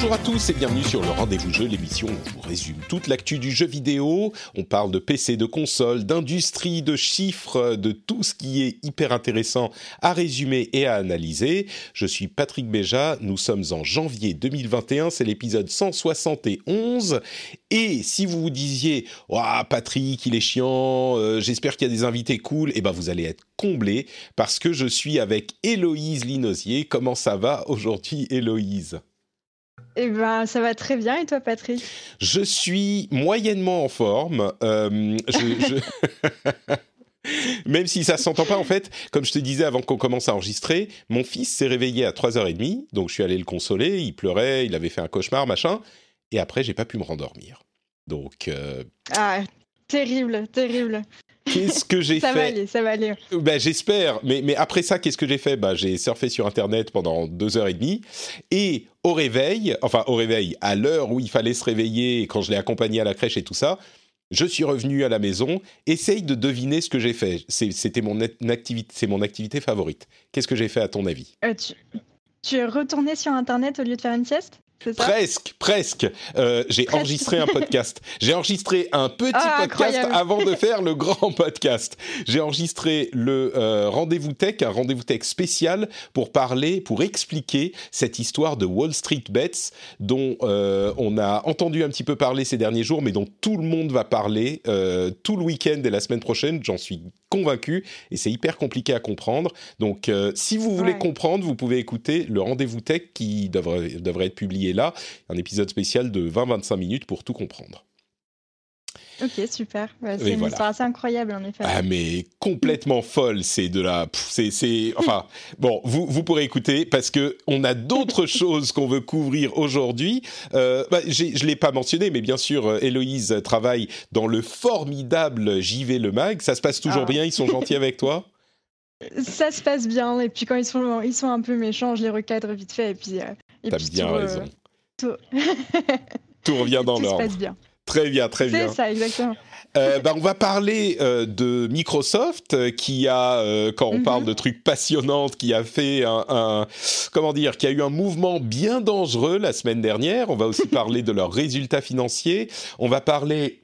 Bonjour à tous et bienvenue sur le Rendez-vous Jeu, l'émission où je vous résume toute l'actu du jeu vidéo. On parle de PC, de console, d'industrie, de chiffres, de tout ce qui est hyper intéressant à résumer et à analyser. Je suis Patrick Béja, nous sommes en janvier 2021, c'est l'épisode 171. Et si vous vous disiez « Ouah, Patrick, il est chiant, euh, j'espère qu'il y a des invités cool », eh ben vous allez être comblé parce que je suis avec Héloïse Linosier. Comment ça va aujourd'hui, Héloïse? Eh ben, ça va très bien. Et toi, Patrick? Je suis moyennement en forme. Euh, je, Même si ça s'entend pas, en fait, comme je te disais avant qu'on commence à enregistrer, mon fils s'est réveillé à 3h30, donc je suis allé le consoler, il pleurait, il avait fait un cauchemar, machin, et après, j'ai pas pu me rendormir. Donc. Euh... Ah, terrible, terrible. Qu'est-ce que j'ai fait Ça va aller, ça va aller. Ben, J'espère. Mais, mais après ça, qu'est-ce que j'ai fait? Ben, J'ai surfé sur Internet pendant deux heures et demie. Et au réveil, enfin au réveil, à l'heure où il fallait se réveiller, quand je l'ai accompagné à la crèche et tout ça, je suis revenu à la maison. Essaye de deviner ce que j'ai fait. C'était mon, activité, mon activité favorite. Qu'est-ce que j'ai fait à ton avis? Euh, tu, tu es retourné sur Internet au lieu de faire une sieste? Presque, presque. Euh, j'ai enregistré un podcast. J'ai enregistré un petit ah, podcast avant de faire le grand podcast. J'ai enregistré le euh, rendez-vous tech, un rendez-vous tech spécial pour parler, pour expliquer cette histoire de Wall Street Bets dont euh, on a entendu un petit peu parler ces derniers jours, mais dont tout le monde va parler tout le week-end et la semaine prochaine. J'en suis convaincu et c'est hyper compliqué à comprendre. Donc, si vous voulez comprendre, vous pouvez écouter le rendez-vous tech qui devrait, devrait être publié là, un épisode spécial de 20-25 minutes pour tout comprendre. Ok, super. c'est une histoire assez incroyable, en effet. Ah, mais complètement folle. C'est de la. C'est. Enfin, bon, vous, vous pourrez écouter parce que on a d'autres choses qu'on veut couvrir aujourd'hui. Euh, bah, je ne l'ai pas mentionné, mais bien sûr, euh, Héloïse travaille dans le formidable JV Le Mag. Ça se passe toujours ah. bien Ils sont gentils avec toi? Ça se passe bien. Et puis quand ils sont, ils sont un peu méchants, je les recadre vite fait. Et puis. Euh, T'as bien raison. Tout, revient dans l'ordre. Tout se passe bien. Très bien, très bien. C'est ça, exactement. Euh, bah, on va parler euh, de Microsoft euh, qui a, quand on parle mhm. de trucs passionnants, qui a fait un, comment dire, qui a eu un mouvement bien dangereux la semaine dernière. On va aussi parler de leurs résultats financiers. On va parler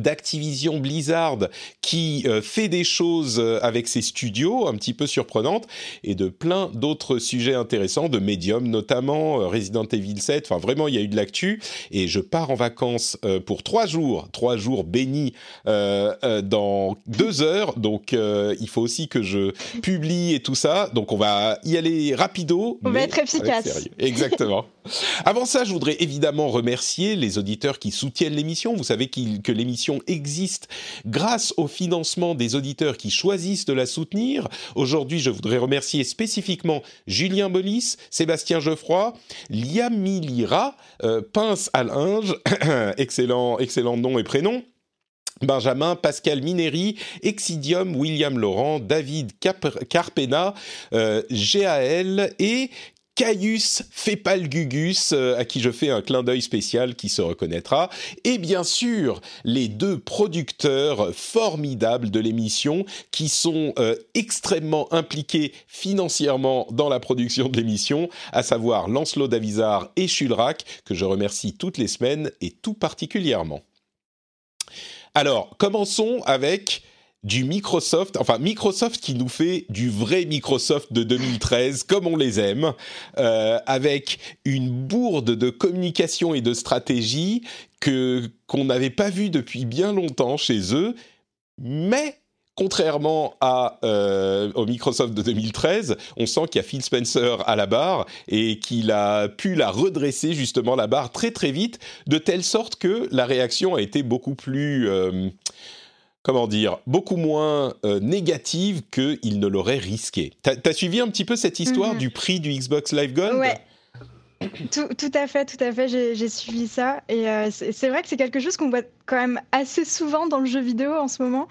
d'Activision Blizzard qui euh, fait des choses euh, avec ses studios un petit peu surprenantes et de plein d'autres sujets intéressants, de Medium notamment, euh, Resident Evil 7, enfin vraiment il y a eu de l'actu et je pars en vacances pour trois jours, trois jours bénis dans deux heures, donc il faut aussi que je publie et tout ça, donc on va y aller rapido. On va être efficace. Exactement. Avant ça, je voudrais évidemment remercier les auditeurs qui soutiennent l'émission. Vous savez que l'émission existe grâce au financement des auditeurs qui choisissent de la soutenir. Aujourd'hui, je voudrais remercier spécifiquement Julien Bolis, Sébastien Geoffroy, Liam Lira, euh, Pince à linge, excellent, excellent nom et prénom. Benjamin, Pascal Mineri, Exidium, William Laurent, David Carpena, euh, GAL et Caius Fepalgugus, euh, à qui je fais un clin d'œil spécial qui se reconnaîtra, et bien sûr les deux producteurs formidables de l'émission qui sont euh, extrêmement impliqués financièrement dans la production de l'émission, à savoir Lancelot Davizard et Chulrac, que je remercie toutes les semaines et tout particulièrement. Alors, commençons avec du Microsoft, enfin Microsoft qui nous fait du vrai Microsoft de 2013 comme on les aime, euh, avec une bourde de communication et de stratégie que qu'on n'avait pas vu depuis bien longtemps chez eux, mais contrairement à, euh, au Microsoft de 2013, on sent qu'il y a Phil Spencer à la barre et qu'il a pu la redresser justement la barre très très vite, de telle sorte que la réaction a été beaucoup plus... Euh, comment dire, beaucoup moins euh, négative qu'il ne l'aurait risqué. T'as as suivi un petit peu cette histoire mhm. du prix du Xbox Live Gold? Ouais. Tout, tout, à fait, tout à fait, j'ai suivi ça. Et euh, c'est vrai que c'est quelque chose qu'on voit quand même assez souvent dans le jeu vidéo en ce moment.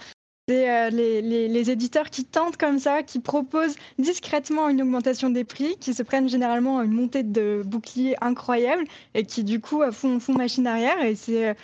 C'est les, les, éditeurs qui tentent comme ça, qui proposent discrètement une augmentation des prix, qui se prennent généralement une montée de bouclier incroyable et qui du coup font, font machine arrière. Et c'est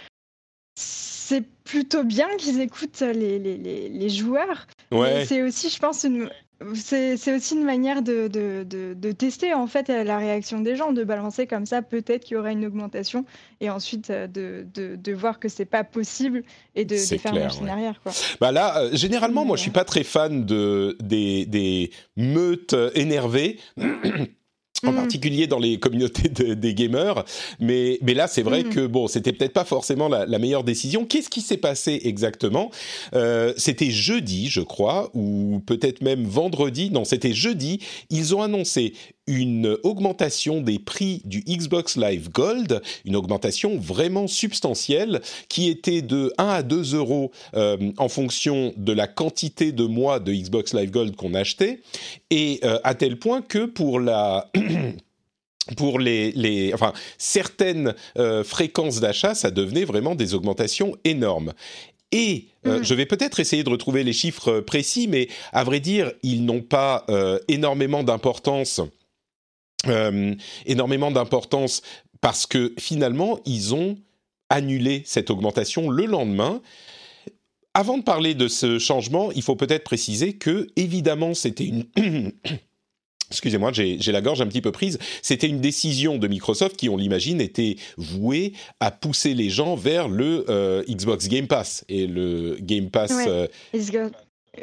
c'est plutôt bien qu'ils écoutent les, les, les, joueurs. Ouais. C'est aussi, je pense, une, c'est aussi une manière de, de, de, tester en fait la réaction des gens, de balancer comme ça, peut-être qu'il y aura une augmentation, et ensuite euh, de, de voir que c'est pas possible et de, faire clair, machine arrière. Quoi. Bah là, euh, généralement, moi, je suis pas très fan de des, des meutes énervées. en mm. particulier dans les communautés des gamers. Mais, mais là, c'est vrai mm. que bon, c'était peut-être pas forcément la, meilleure décision. Qu'est-ce qui s'est passé exactement? Euh, C'était jeudi, je crois, ou peut-être même vendredi. Non, c'était jeudi. Ils ont annoncé une augmentation des prix du Xbox Live Gold, une augmentation vraiment substantielle qui était de 1 à 2 euros euh, en fonction de la quantité de mois de Xbox Live Gold qu'on achetait, et euh, à tel point que pour la... pour les, les, enfin, certaines euh, fréquences d'achat, ça devenait vraiment des augmentations énormes. Et mmh. je vais peut-être essayer de retrouver les chiffres précis, mais à vrai dire, ils n'ont pas énormément d'importance euh, énormément d'importance parce que finalement, ils ont annulé cette augmentation le lendemain. Avant de parler de ce changement, il faut peut-être préciser que, évidemment, c'était une... Excusez-moi, j'ai la gorge un petit peu prise. C'était une décision de Microsoft qui, on l'imagine, était vouée à pousser les gens vers le euh, Xbox Game Pass et le Game Pass. Euh,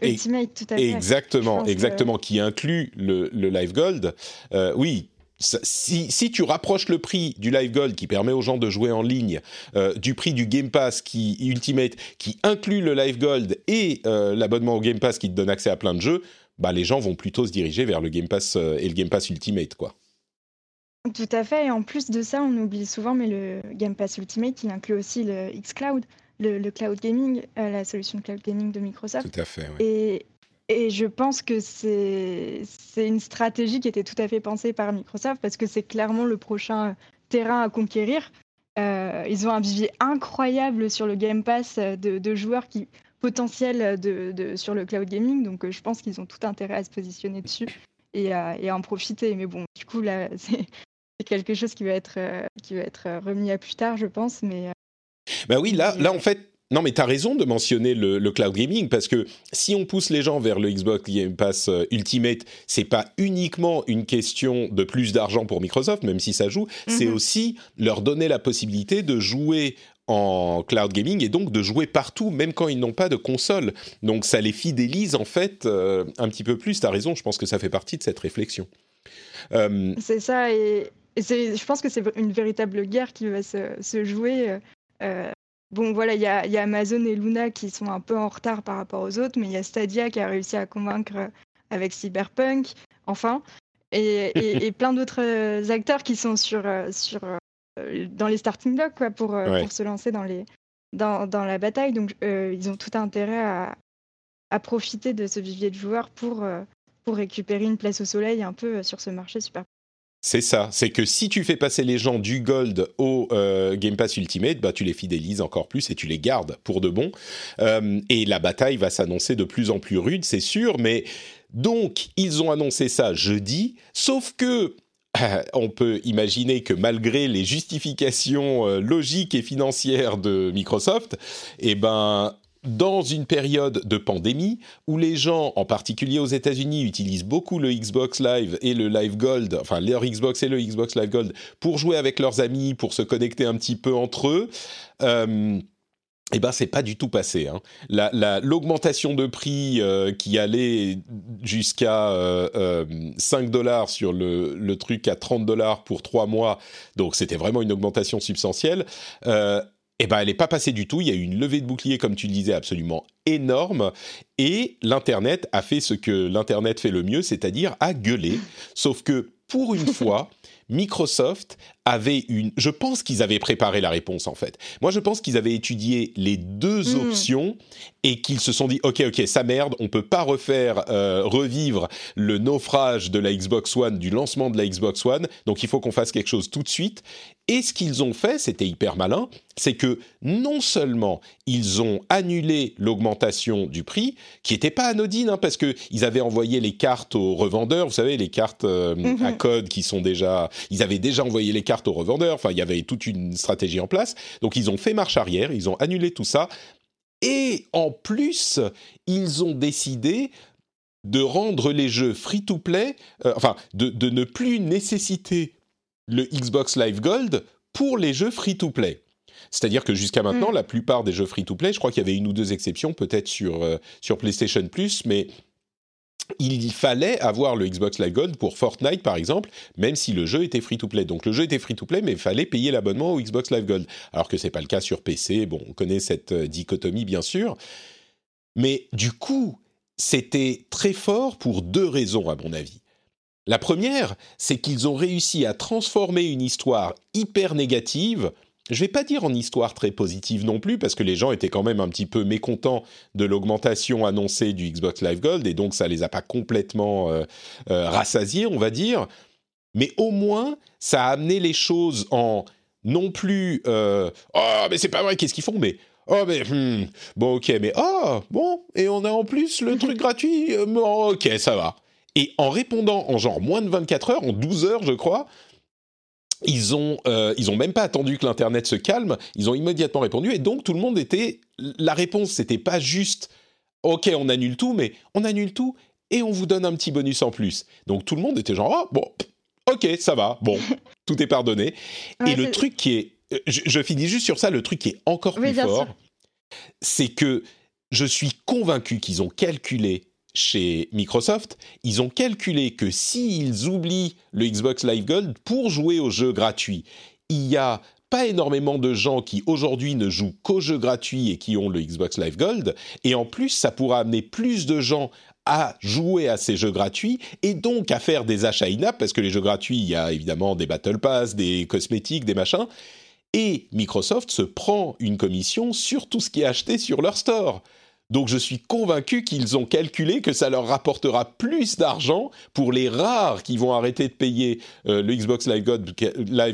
Ultimate, tout à fait. Exactement, exactement, qui inclut le, Live Gold. Euh, oui, si, si, tu rapproches le prix du Live Gold qui permet aux gens de jouer en ligne euh, du prix du Game Pass qui Ultimate qui inclut le Live Gold et euh, l'abonnement au Game Pass qui te donne accès à plein de jeux, bah les gens vont plutôt se diriger vers le Game Pass et le Game Pass Ultimate quoi. Tout à fait et en plus de ça, on oublie souvent mais le Game Pass Ultimate il inclut aussi le xCloud le, cloud gaming, euh, la solution de cloud gaming de Microsoft. Tout à fait. Et, et je pense que c'est une stratégie qui était tout à fait pensée par Microsoft parce que c'est clairement le prochain terrain à conquérir. Euh, ils ont un vivier incroyable sur le Game Pass de, joueurs qui potentiels de, de, sur le cloud gaming. Donc euh, je pense qu'ils ont tout intérêt à se positionner dessus et à, et en profiter. Mais bon, du coup, là, c'est quelque chose qui va, être, qui va être remis à plus tard, je pense. Mais ben oui, là, là en fait, non, mais tu as raison de mentionner le, cloud gaming parce que si on pousse les gens vers le Xbox Game Pass euh, Ultimate, c'est pas uniquement une question de plus d'argent pour Microsoft, même si ça joue, c'est mhm. aussi leur donner la possibilité de jouer en cloud gaming et donc de jouer partout, même quand ils n'ont pas de console. Donc ça les fidélise en fait euh, un petit peu plus. Tu as raison, je pense que ça fait partie de cette réflexion. Euh, c'est ça, et, je pense que c'est une véritable guerre qui va se, se jouer bon, voilà, il y a, Amazon et Luna qui sont un peu en retard par rapport aux autres, mais il y a Stadia qui a réussi à convaincre avec Cyberpunk, enfin, et, plein d'autres acteurs qui sont sur, sur, dans les starting blocks quoi, pour, pour se lancer dans, les, dans, dans la bataille. Donc, ils ont tout intérêt à, à, profiter de ce vivier de joueurs pour, pour récupérer une place au soleil un peu sur ce marché super c'est ça, c'est que si tu fais passer les gens du Gold au euh, Game Pass Ultimate, bah, tu les fidélises encore plus et tu les gardes pour de bon. Euh, et la bataille va s'annoncer de plus en plus rude, c'est sûr, mais donc ils ont annoncé ça jeudi, sauf que on peut imaginer que malgré les justifications euh, logiques et financières de Microsoft, eh ben dans une période de pandémie où les gens, en particulier aux États-Unis, utilisent beaucoup le Xbox Live et le Live Gold, enfin leur Xbox et le Xbox Live Gold pour jouer avec leurs amis, pour se connecter un petit peu entre eux. Euh, eh ben c'est pas du tout passé. Hein. L'augmentation de prix euh, qui allait jusqu'à euh, 5 euh, dollars sur le, le, truc à 30 dollars pour 3 mois, donc c'était vraiment une augmentation substantielle. Eh ben, elle n'est pas passée du tout. Il y a eu une levée de bouclier, comme tu le disais, absolument énorme. Et l'Internet a fait ce que l'Internet fait le mieux, c'est-à-dire a gueulé. Sauf que, pour une fois, Microsoft avaient une. Je pense qu'ils avaient préparé la réponse en fait. Moi, je pense qu'ils avaient étudié les deux hmm. options et qu'ils se sont dit ok, ok, ça merde, on peut pas refaire euh, revivre le naufrage de la Xbox One, du lancement de la Xbox One. Donc, il faut qu'on fasse quelque chose tout de suite. Et ce qu'ils ont fait, c'était hyper malin, c'est que non seulement ils ont annulé l'augmentation du prix, qui n'était pas anodine, hein, parce qu'ils avaient envoyé les cartes aux revendeurs, vous savez, les cartes euh, mhm. à code qui sont déjà... Ils avaient déjà envoyé les cartes aux revendeurs, enfin, il y avait toute une stratégie en place. Donc, ils ont fait marche arrière, ils ont annulé tout ça. Et en plus, ils ont décidé de rendre les jeux free-to-play, euh, enfin, de, de ne plus nécessiter le Xbox Live Gold pour les jeux free-to-play. C'est-à-dire que jusqu'à maintenant, mm. la plupart des jeux free-to-play, je crois qu'il y avait une ou deux exceptions, peut-être sur, euh, sur PlayStation Plus, mais il fallait avoir le Xbox Live Gold pour Fortnite, par exemple, même si le jeu était free-to-play. Donc le jeu était free-to-play, mais il fallait payer l'abonnement au Xbox Live Gold. Alors que ce n'est pas le cas sur PC. Bon, on connaît cette euh, dichotomie, bien sûr. Mais du coup, c'était très fort pour deux raisons, à mon avis. La première, c'est qu'ils ont réussi à transformer une histoire hyper négative, je vais pas dire en histoire très positive non plus, parce que les gens étaient quand même un petit peu mécontents de l'augmentation annoncée du Xbox Live Gold, et donc ça les a pas complètement euh, euh, rassasiés, on va dire. Mais au moins, ça a amené les choses en non plus euh, oh mais c'est pas vrai, qu'est-ce qu'ils font Mais oh mais hmm, bon ok, mais oh bon et on a en plus le truc gratuit, ok ça va. Et en répondant en genre moins de 24 heures, en 12 heures, je crois, ils ont, euh, ils ont même pas attendu que l'internet se calme, ils ont immédiatement répondu et donc tout le monde était, la réponse c'était pas juste, ok on annule tout, mais on annule tout et on vous donne un petit bonus en plus. Donc tout le monde était genre, oh, bon, ok ça va, bon, tout est pardonné. et le truc qui est, euh, je, finis juste sur ça, le truc qui est encore plus fort, c'est que je suis convaincu qu'ils ont calculé chez Microsoft, ils ont calculé que s'ils oublient le Xbox Live Gold pour jouer aux jeux gratuits, il y a pas énormément de gens qui aujourd'hui ne jouent qu'aux jeux gratuits et qui ont le Xbox Live Gold, et en plus ça pourra amener plus de gens à jouer à ces jeux gratuits et donc à faire des achats in-app, parce que les jeux gratuits, il y a évidemment des Battle Pass, des cosmétiques, des machins, et Microsoft se prend une commission sur tout ce qui est acheté sur leur store. Donc je suis convaincu qu'ils ont calculé que ça leur rapportera plus d'argent pour les rares qui vont arrêter de payer euh, le Xbox Live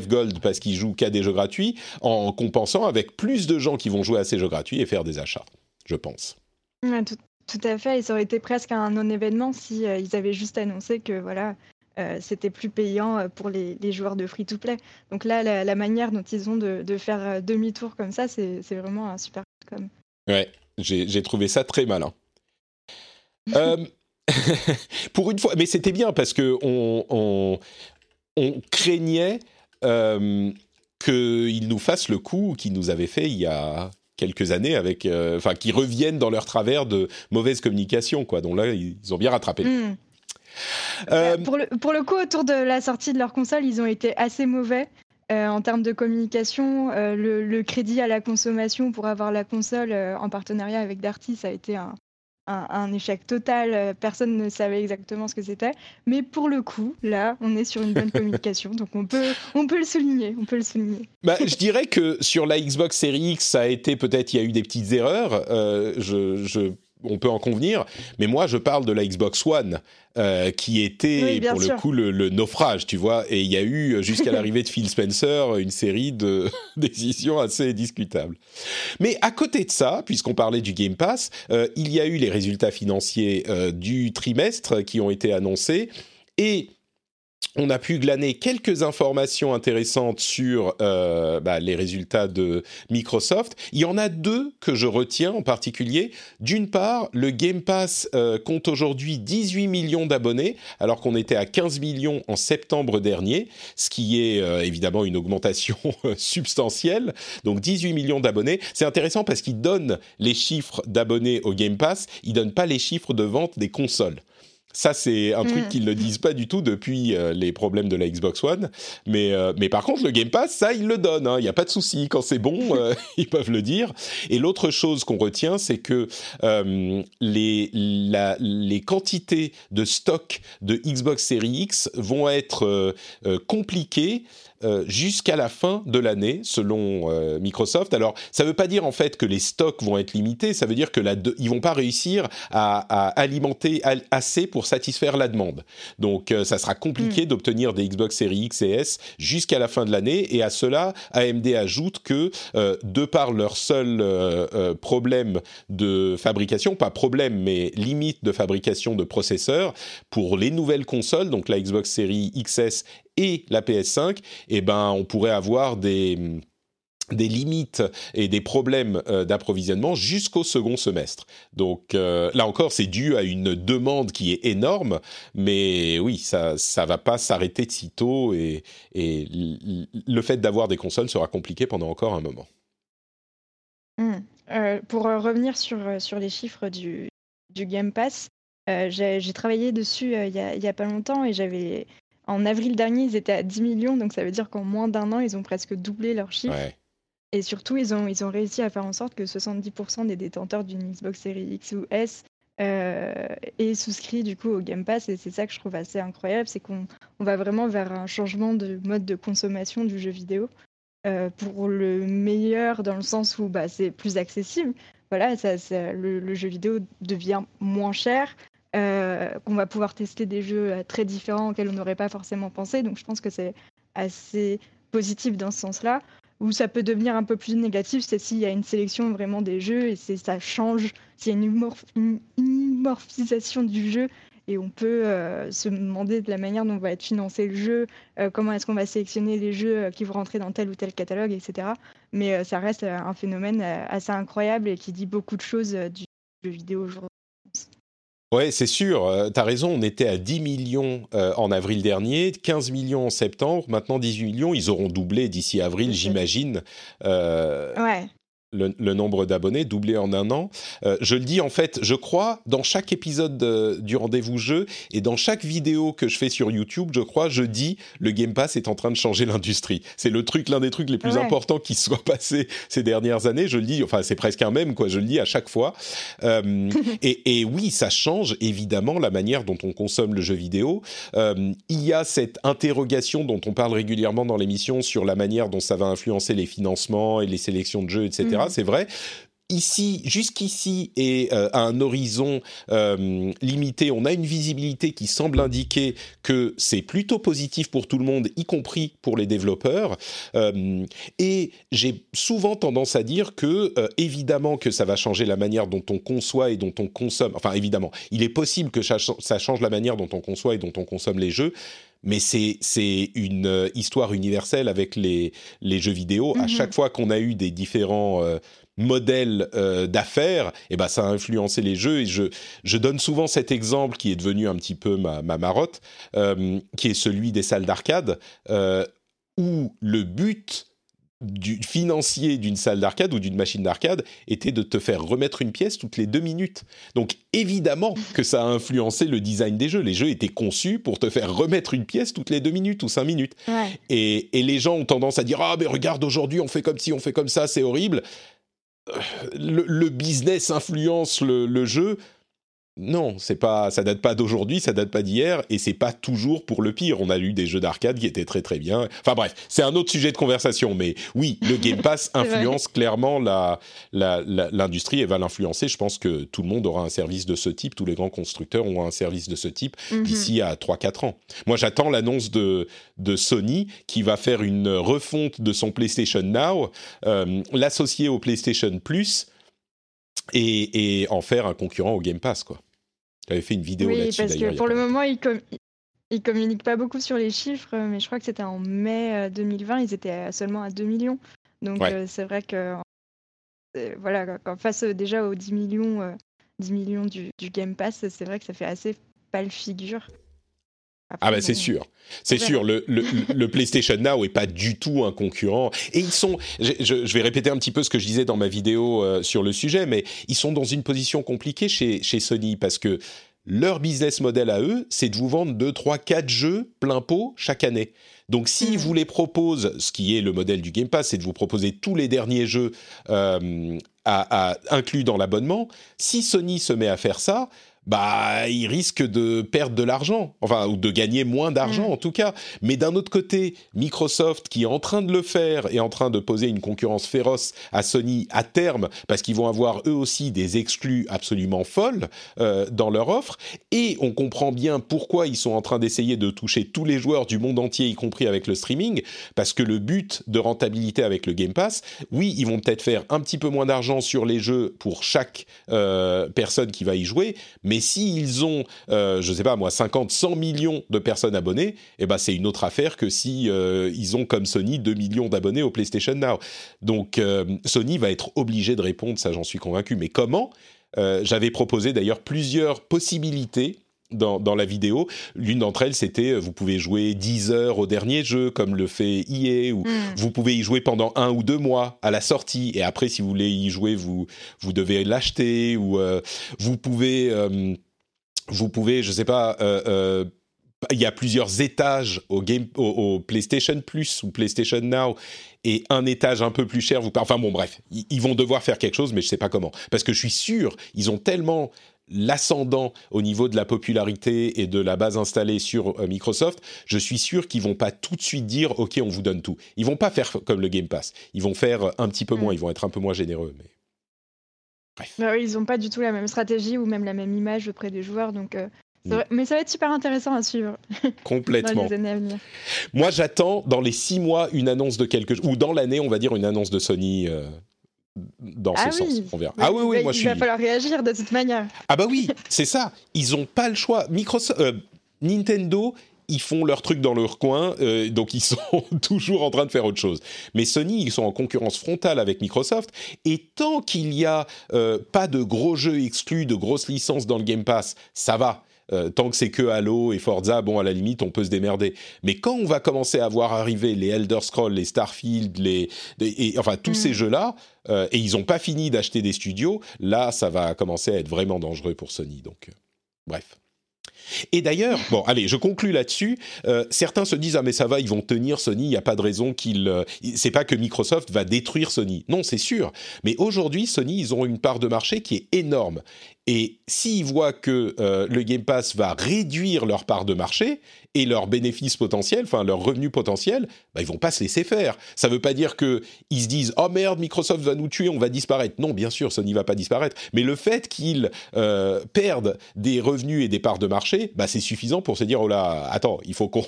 Gold, parce qu'ils jouent qu'à des jeux gratuits, en compensant avec plus de gens qui vont jouer à ces jeux gratuits et faire des achats, je pense. tout, à fait, ça aurait été presque un non-événement si euh, ils avaient juste annoncé que voilà, euh, c'était plus payant pour les, joueurs de free-to-play. Donc là, la, manière dont ils ont de, de faire demi-tour comme ça, c'est vraiment un super comme. Ouais, j'ai trouvé ça très malin. Euh, pour une fois, mais c'était bien parce que on, on, craignait euh, qu'ils nous fassent le coup qu'ils nous avaient fait il y a quelques années avec, euh, enfin, qu'ils reviennent dans leur travers de mauvaise communication, quoi. Donc là, ils ont bien rattrapé. Hmm. Euh, pour, le, pour le coup, autour de la sortie de leur console, ils ont été assez mauvais. Euh, en termes de communication, euh, le, crédit à la consommation pour avoir la console euh, en partenariat avec Darty, ça a été un, échec total. Personne ne savait exactement ce que c'était. Mais pour le coup, là, on est sur une bonne communication, donc on peut, on peut le souligner. On peut le souligner. Bah, je dirais que sur la Xbox Series X, ça a été peut-être il y a eu des petites erreurs. je, je on peut en convenir, mais moi je parle de la Xbox One euh, qui était pour le coup le, naufrage, tu vois, et il y a eu jusqu'à l'arrivée de Phil Spencer une série de décisions assez discutables. Mais à côté de ça, puisqu'on parlait du Game Pass, euh, il y a eu les résultats financiers euh, du trimestre qui ont été annoncés et on a pu glaner quelques informations intéressantes sur euh, bah, les résultats de Microsoft. Il y en a deux que je retiens en particulier. D'une part, le Game Pass euh, compte aujourd'hui 18 millions d'abonnés, alors qu'on était à 15 millions en septembre dernier, ce qui est euh, évidemment une augmentation substantielle. Donc 18 millions d'abonnés. C'est intéressant parce qu'il donne les chiffres d'abonnés au Game Pass, il donne pas les chiffres de vente des consoles. Ça, c'est un truc mm. qu'ils ne disent pas du tout depuis euh, les problèmes de la Xbox One. Mais, euh, mais par contre, le Game Pass, ça, ils le donnent. Hein. Il n'y a pas de souci. Quand c'est bon, euh, ils peuvent le dire. Et l'autre chose qu'on retient, c'est que les, les quantités de stock de Xbox Series X vont être compliquées euh, jusqu'à la fin de l'année, selon euh, Microsoft. Alors, ça ne veut pas dire en fait que les stocks vont être limités, ça veut dire que la ils vont pas réussir à, alimenter assez pour satisfaire la demande. Donc, euh, ça sera compliqué mm. d'obtenir des Xbox Series X et S jusqu'à la fin de l'année. Et à cela, AMD ajoute que de par leur seul problème de fabrication, pas problème, mais limite de fabrication de processeurs pour les nouvelles consoles, donc la Xbox Series XS et la PS5, eh ben, on pourrait avoir des des limites et des problèmes euh, d'approvisionnement jusqu'au second semestre. Donc euh, là encore, c'est dû à une demande qui est énorme, mais oui, ça ça va pas s'arrêter de sitôt et, le fait d'avoir des consoles sera compliqué pendant encore un moment. Mmh. Euh, pour revenir sur, sur les chiffres du, du Game Pass, j'ai travaillé dessus il y, a, pas longtemps et j'avais en avril dernier, ils étaient à 10 millions, donc ça veut dire qu'en moins d'un an, ils ont presque doublé leurs chiffres. Et surtout, ils ont, ils ont réussi à faire en sorte que 70% des détenteurs d'une Xbox Series X ou S euh, aient souscrit du coup au Game Pass. Et c'est ça que je trouve assez incroyable, c'est qu'on on va vraiment vers un changement de mode de consommation du jeu vidéo. Euh, pour le meilleur dans le sens où bah, c'est plus accessible. Voilà, ça, le, le, jeu vidéo devient moins cher, euh, qu'on va pouvoir tester des jeux euh, très différents auxquels on n'aurait pas forcément pensé. Donc je pense que c'est assez positif dans ce sens-là. Où ça peut devenir un peu plus négatif, c'est s'il y a une sélection vraiment des jeux et ça change, s'il y a une, une, du jeu et on peut euh, se demander de la manière dont va être financé le jeu, comment est-ce qu'on va sélectionner les jeux qui vont rentrer dans tel ou tel catalogue, etc. Mais ça reste un phénomène assez incroyable et qui dit beaucoup de choses du jeu vidéo aujourd'hui. Ouais, c'est sûr, euh, tu as raison, on était à 10 millions euh, en avril dernier, 15 millions en septembre, maintenant 18 millions, ils auront doublé d'ici avril, j'imagine. Euh, ouais le, nombre d'abonnés, doublé en un an. Euh, je le dis en fait, je crois, dans chaque épisode du rendez-vous jeu et dans chaque vidéo que je fais sur YouTube, je crois, je dis le Game Pass est en train de changer l'industrie. C'est le truc, l'un des trucs les plus importants qui soit passé ces dernières années. Je le dis, enfin c'est presque un même quoi. Je le dis à chaque fois. Euh, et, et, oui, ça change évidemment la manière dont on consomme le jeu vidéo. Euh, il y a cette interrogation dont on parle régulièrement dans l'émission sur la manière dont ça va influencer les financements et les sélections de jeux, etc c'est vrai ici, jusqu'ici, et euh, à un horizon euh, limité, on a une visibilité qui semble indiquer que c'est plutôt positif pour tout le monde, y compris pour les développeurs. Euh, et j'ai souvent tendance à dire que, évidemment, que ça va changer la manière dont on conçoit et dont on consomme. Enfin, évidemment, il est possible que ça, change la manière dont on conçoit et dont on consomme les jeux mais c'est une histoire universelle avec les, les jeux vidéo. À mhm. chaque fois qu'on a eu des différents modèle euh, d'affaires, et eh ben ça a influencé les jeux. Et je, je donne souvent cet exemple qui est devenu un petit peu ma, ma marotte, euh, qui est celui des salles d'arcade, euh, où le but du financier d'une salle d'arcade ou d'une machine d'arcade était de te faire remettre une pièce toutes les deux minutes. Donc évidemment que ça a influencé le design des jeux. Les jeux étaient conçus pour te faire remettre une pièce toutes les deux minutes ou cinq minutes. Et, et, les gens ont tendance à dire ah mais regarde aujourd'hui on fait comme ci on fait comme ça c'est horrible le, business influence le, jeu, non, c'est pas, ça date pas d'aujourd'hui, ça date pas d'hier, et c'est pas toujours pour le pire. On a eu des jeux d'arcade qui étaient très très bien. Enfin bref, c'est un autre sujet de conversation, mais oui, le Game Pass influence clairement la, l'industrie et va l'influencer. Je pense que tout le monde aura un service de ce type, tous les grands constructeurs auront un service de ce type mhm. d'ici à 3-4 ans. Moi, j'attends l'annonce de, de Sony qui va faire une refonte de son PlayStation Now, euh, l'associer au PlayStation Plus et, en faire un concurrent au Game Pass, quoi. J'avais fait une vidéo là-dessus. Oui, parce que pour le moment, ils, ne communiquent pas beaucoup sur les chiffres, mais je crois que c'était en mai 2020, euh, ils étaient seulement à 2 millions. Donc euh, c'est vrai que euh, voilà, quand face déjà aux 10 millions, 10 millions du, du Game Pass, c'est vrai que ça fait assez pâle figure ah ben c'est sûr, c'est sûr. Le, le, PlayStation Now est pas du tout un concurrent. Et ils sont, je, je, vais répéter un petit peu ce que je disais dans ma vidéo euh, sur le sujet, mais ils sont dans une position compliquée chez, chez Sony parce que leur business model à eux, c'est de vous vendre 2, 3, 4 jeux plein pot chaque année. Donc s'ils mmh. vous les proposent, ce qui est le modèle du Game Pass, c'est de vous proposer tous les derniers jeux euh, à, à, inclus dans l'abonnement. Si Sony se met à faire ça, bah, ils risquent de perdre de l'argent, enfin, ou de gagner moins d'argent mm. en tout cas. Mais d'un autre côté, Microsoft, qui est en train de le faire, est en train de poser une concurrence féroce à Sony à terme, parce qu'ils vont avoir eux aussi des exclus absolument folles euh, dans leur offre. Et on comprend bien pourquoi ils sont en train d'essayer de toucher tous les joueurs du monde entier, y compris avec le streaming, parce que le but de rentabilité avec le Game Pass, oui, ils vont peut-être faire un petit peu moins d'argent sur les jeux pour chaque euh, personne qui va y jouer, mais mais s'ils ont, euh, je ne sais pas moi, 50, 100 millions de personnes abonnées, eh ben c'est une autre affaire que si euh, ils ont comme Sony 2 millions d'abonnés au PlayStation Now. Donc euh, Sony va être obligé de répondre, ça j'en suis convaincu. Mais comment? J'avais proposé d'ailleurs plusieurs possibilités dans, dans, la vidéo. L'une d'entre elles, c'était vous pouvez jouer 10 heures au dernier jeu, comme le fait EA, ou hmm. vous pouvez y jouer pendant un ou deux mois à la sortie, et après, si vous voulez y jouer, vous, vous devez l'acheter, ou euh, vous pouvez, euh, vous pouvez, je sais pas, euh, il y a plusieurs étages au, game, au, PlayStation Plus ou PlayStation Now et un étage un peu plus cher. Vous, enfin bon, bref, ils vont devoir faire quelque chose, mais je sais pas comment. Parce que je suis sûr, ils ont tellement l'ascendant au niveau de la popularité et de la base installée sur euh, Microsoft, je suis sûr qu'ils vont pas tout de suite dire OK, on vous donne tout. Ils vont pas faire comme le Game Pass. Ils vont faire un petit peu moins, mm. ils vont être un peu moins généreux mais Bref. Bah ils n'ont pas du tout la même stratégie ou même la même image auprès des joueurs donc euh. Mais ça va être super intéressant à suivre. Complètement. dans les années à venir. Moi, j'attends dans les six mois une annonce de quelque ou dans l'année, on va dire une annonce de Sony euh, dans ce ah sens. On verra. ah oui, oui, moi il je suis. Il va falloir réagir de toute manière. Ah bah oui, c'est ça. Ils n'ont pas le choix. Microsoft, euh, Nintendo, ils font leur truc dans leur coin, euh, donc ils sont toujours en train de faire autre chose. Mais Sony, ils sont en concurrence frontale avec Microsoft, et tant qu'il n'y a euh, pas de gros jeux exclus, de grosses licences dans le Game Pass, ça va. Euh, tant que c'est que Halo et Forza, bon, à la limite, on peut se démerder. Mais quand on va commencer à voir arriver les Elder Scrolls, les Starfield, les, et, enfin tous ces mm. jeux-là, euh, et ils n'ont pas fini d'acheter des studios, là, ça va commencer à être vraiment dangereux pour Sony. Donc, euh, bref. Et d'ailleurs, bon, allez, je conclus là-dessus. certains se disent ah mais ça va, ils vont tenir Sony. Il n'y a pas de raison qu'ils. c'est pas que Microsoft va détruire Sony. Non, c'est sûr. Mais aujourd'hui, Sony, ils ont une part de marché qui est énorme. Et s'ils voient que euh, le Game Pass va réduire leur part de marché et leurs bénéfices potentiels, enfin leurs revenus potentiels, bah, ils vont pas se laisser faire. Ça ne veut pas dire qu'ils se disent oh merde, Microsoft va nous tuer, on va disparaître. Non, bien sûr, Sony va pas disparaître. Mais le fait qu'ils euh, perdent des revenus et des parts de marché, bah, c'est suffisant pour se dire oh là, attends, il faut qu'on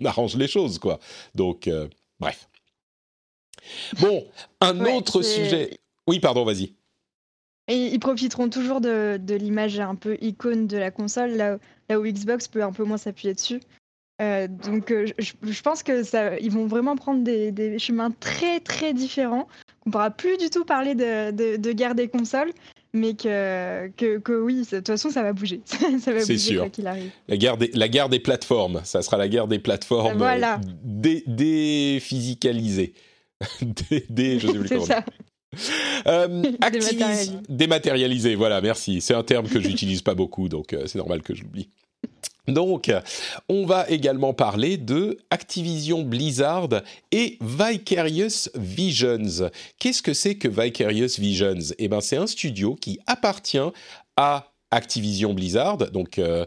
arrange les choses, quoi. Donc, euh, bref. Bon, un autre sujet. Oui, pardon, vas-y. Et ils profiteront toujours de, de l'image un peu icône de la console, là, là où Xbox peut un peu moins s'appuyer dessus. Euh, donc euh, je, je, pense que ça, ils vont vraiment prendre des, des, chemins très très différents. On pourra plus du tout parler de, de, de guerre des consoles, mais que, que, que, oui, de toute façon ça va bouger. ça va bouger sûr. quoi qu'il arrive. La guerre, des, la guerre des plateformes, ça sera la guerre des plateformes voilà. déphysicalisées. Dé, dé, je sais plus comment. Ça. Euh, dématérialisé. voilà, merci. C'est un terme que j'utilise pas beaucoup, donc euh, c'est normal que je l'oublie. Donc, on va également parler de Activision Blizzard et Vicarious Visions. Qu'est-ce que c'est que Vicarious Visions? Eh ben, c'est un studio qui appartient à Activision Blizzard, donc euh,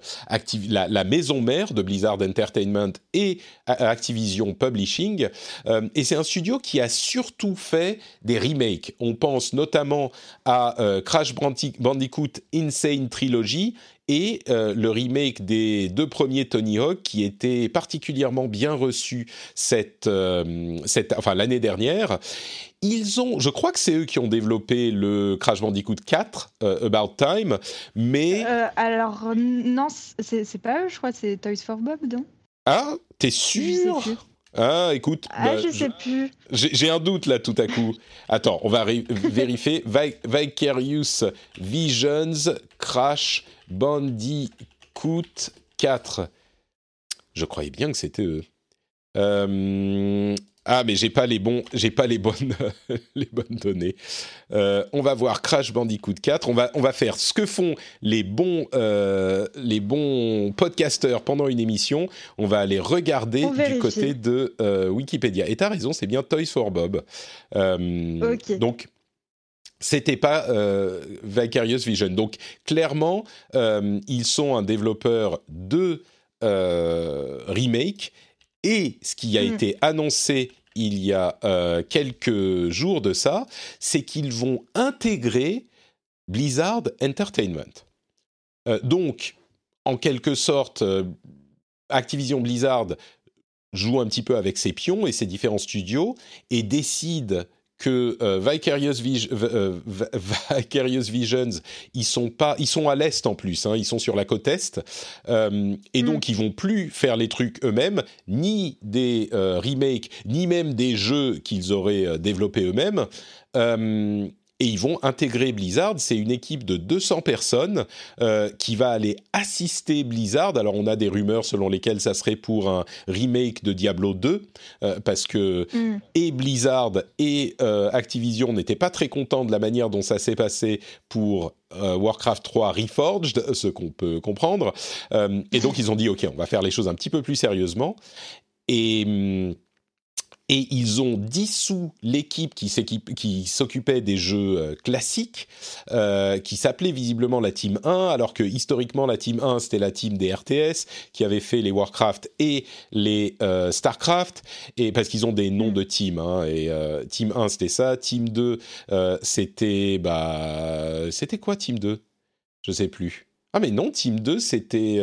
la, maison mère de Blizzard Entertainment et Activision Publishing. Euh, et c'est un studio qui a surtout fait des remakes. On pense notamment à euh, Crash Bandicoot Insane Trilogy et le remake des deux premiers Tony Hawk qui était particulièrement bien reçu cette, l'année dernière ils ont, je crois que c'est eux qui ont développé le Crash Bandicoot 4, euh, About Time, mais... Euh, alors, non, c'est pas eux, je crois, c'est Toys for Bob, non? Ah, t'es sûr? ah, écoute. Ah, bah, je sais plus. J'ai un doute là tout à coup. Attends, on va vérifier. Vicarious Visions Crash Bandicoot 4. Je croyais bien que c'était eux. Euh, ah, mais j'ai pas les bons, j'ai pas les bonnes, les bonnes données. Euh, on va voir Crash Bandicoot 4. On va, on va faire ce que font les bons, euh, les bons podcasteurs pendant une émission. On va aller regarder du côté de euh, Wikipédia. Et t'as raison, c'est bien Toys for Bob. Donc c'était pas Vicarious Vision. Donc clairement, ils sont un développeur de remake et ce qui a mm. été annoncé il y a quelques jours de ça, c'est qu'ils vont intégrer Blizzard Entertainment. donc, en quelque sorte, Activision Blizzard joue un petit peu avec ses pions et ses différents studios et décide que euh, Vicarious, euh, Vicarious, Visions, ils sont pas, ils sont à l'est en plus, hein, ils sont sur la côte est, euh, et donc mm. ils vont plus faire les trucs eux-mêmes, ni des remakes, ni même des jeux qu'ils auraient développés eux-mêmes et ils vont intégrer Blizzard. C'est une équipe de 200 personnes euh, qui va aller assister Blizzard. Alors on a des rumeurs selon lesquelles ça serait pour un remake de Diablo 2 euh, parce que mm. et Blizzard et euh, Activision n'étaient pas très contents de la manière dont ça s'est passé pour Warcraft 3 Reforged, ce qu'on peut comprendre. et donc ils ont dit ok, on va faire les choses un petit peu plus sérieusement. Et hum, et ils ont dissous l'équipe qui s'occupait des jeux euh, classiques, euh, qui s'appelait visiblement la Team 1, alors que historiquement la Team 1 c'était la team des RTS qui avait fait les Warcraft et les euh, Starcraft, et parce qu'ils ont des noms de team. Hein, et Team 1 c'était ça, Team 2 c'était bah c'était quoi Team 2 Je sais plus. Ah mais non, Team 2 c'était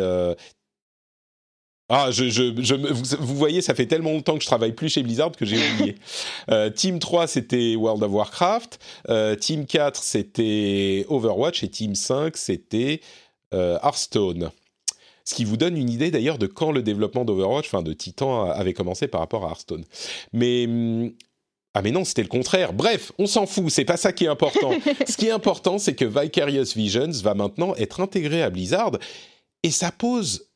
ah, je, je, je, vous, voyez, ça fait tellement longtemps que je travaille plus chez Blizzard que j'ai oublié. euh, Team 3, c'était World of Warcraft. Euh, Team 4, c'était Overwatch. Et Team 5, c'était euh, Hearthstone. Ce qui vous donne une idée d'ailleurs de quand le développement d'Overwatch, enfin de Titan, avait commencé par rapport à Hearthstone. Mais. Hum, ah mais non, c'était le contraire. Bref, on s'en fout, c'est pas ça qui est important. Ce qui est important, c'est que Vicarious Visions va maintenant être intégré à Blizzard et ça pose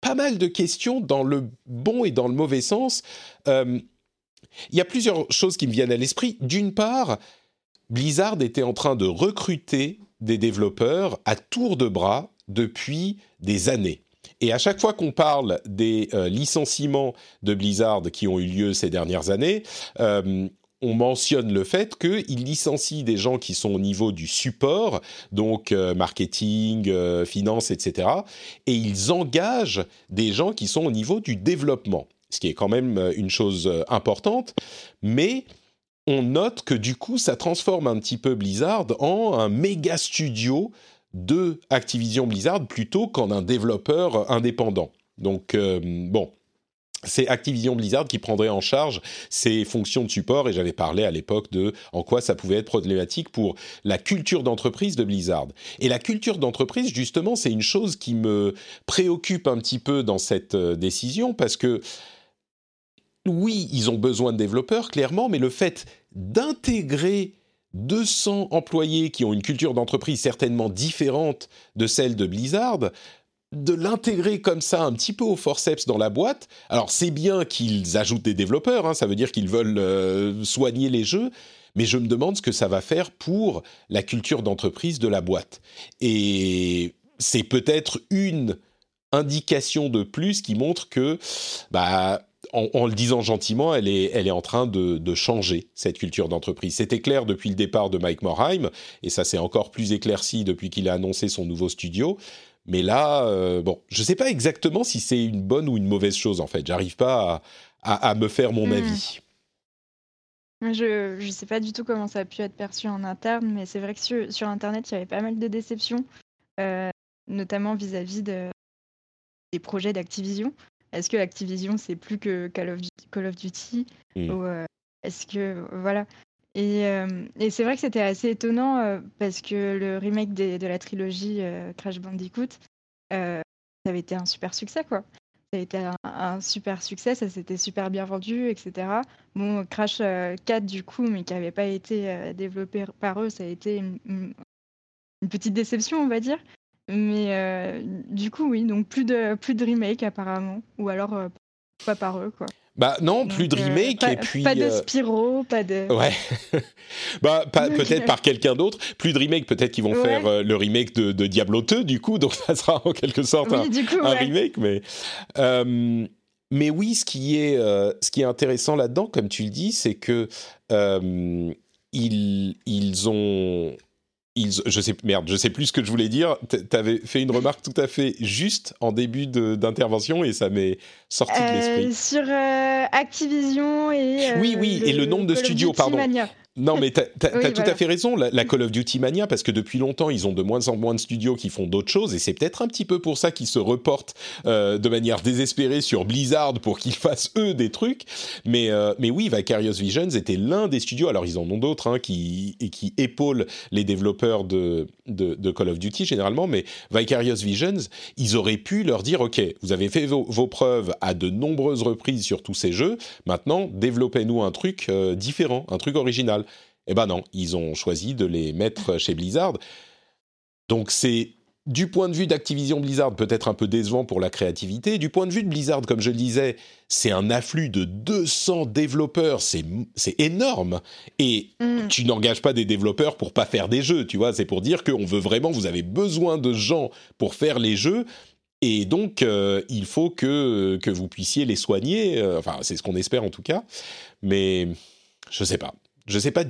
pas mal de questions dans le bon et dans le mauvais sens. Euh, il y a plusieurs choses qui me viennent à l'esprit. D'une part, Blizzard était en train de recruter des développeurs à tour de bras depuis des années. Et à chaque fois qu'on parle des euh, licenciements de Blizzard qui ont eu lieu ces dernières années, euh, on mentionne le fait qu'ils licencient des gens qui sont au niveau du support, donc euh, marketing, euh, finance, etc. Et ils engagent des gens qui sont au niveau du développement, ce qui est quand même euh, une chose importante. Mais on note que du coup, ça transforme un petit peu Blizzard en un méga studio de Activision Blizzard plutôt qu'en un développeur indépendant. Donc, bon, c'est Activision Blizzard qui prendrait en charge ces fonctions de support et j'avais parlé à l'époque de en quoi ça pouvait être problématique pour la culture d'entreprise de Blizzard. Et la culture d'entreprise, justement, c'est une chose qui me préoccupe un petit peu dans cette euh, décision parce que oui, ils ont besoin de développeurs, clairement, mais le fait d'intégrer 200 employés qui ont une culture d'entreprise certainement différente de celle de Blizzard, de l'intégrer comme ça un petit peu au forceps dans la boîte. Alors c'est bien qu'ils ajoutent des développeurs, hein, ça veut dire qu'ils veulent euh, soigner les jeux, mais je me demande ce que ça va faire pour la culture d'entreprise de la boîte. Et c'est peut-être une indication de plus qui montre que, bah, en, le disant gentiment, elle est, elle est en train de, de changer cette culture d'entreprise. C'était clair depuis le départ de Mike Morheim, et ça s'est encore plus éclairci depuis qu'il a annoncé son nouveau studio. Mais là, euh, bon, je ne sais pas exactement si c'est une bonne ou une mauvaise chose en fait. J'arrive pas à, me faire mon hmm. avis. Je ne sais pas du tout comment ça a pu être perçu en interne, mais c'est vrai que sur, Internet, il y avait pas mal de déceptions, euh, notamment vis-à-vis de, des projets d'Activision. Est-ce que Activision, c'est plus que Call of, Call of Duty hmm. ou euh, Est-ce que. Voilà. Euh, et, c'est vrai que c'était assez étonnant euh, parce que le remake de la trilogie euh, Crash Bandicoot, ça avait été un super succès, quoi. Ça a été un, super succès, ça s'était super bien vendu, etc. Bon, Crash 4, du coup, mais qui n'avait pas été développé par eux, ça a été une, petite déception, on va dire. Mais du coup, oui, donc plus de, plus de remake apparemment, ou alors pas par eux, quoi. Bah non, plus de euh, remake et puis pas de euh, Spyro, pas de ouais, bah peut-être par quelqu'un d'autre. Plus de remake, peut-être qu'ils vont faire euh, le remake de, Diablo 2 du coup, donc ça sera en quelque sorte un, remake, mais mais oui, ce qui est ce qui est intéressant là-dedans, comme tu le dis, c'est que ils, ils ont je sais merde, je sais plus ce que je voulais dire. Tu avais fait une remarque tout à fait juste en début d'intervention et ça m'est sorti de l'esprit. Euh, sur euh, Activision et oui oui et le nombre de studios pardon. Non, mais tu as, tout à fait raison, la, Call of Duty Mania, parce que depuis longtemps, ils ont de moins en moins de studios qui font d'autres choses, et c'est peut-être un petit peu pour ça qu'ils se reportent euh, de manière désespérée sur Blizzard pour qu'ils fassent eux des trucs. Mais, euh, mais oui, Vicarious Visions était l'un des studios, alors ils en ont d'autres, hein, qui, et qui épaulent les développeurs de, de, Call of Duty généralement, mais Vicarious Visions, ils auraient pu leur dire, OK, vous avez fait vos, preuves à de nombreuses reprises sur tous ces jeux, maintenant développez-nous un truc euh, différent, un truc original. Eh ben non, ils ont choisi de les mettre chez Blizzard. Donc c'est du point de vue d'Activision Blizzard peut-être un peu décevant pour la créativité. Du point de vue de Blizzard, comme je le disais, c'est un afflux de 200 développeurs, c'est énorme. Et mm. tu n'engages pas des développeurs pour pas faire des jeux, tu vois. C'est pour dire qu'on veut vraiment, vous avez besoin de gens pour faire les jeux. Et donc, euh, il faut que, que vous puissiez les soigner. Euh, enfin, c'est ce qu'on espère en tout cas. Mais je sais pas. Je sais pas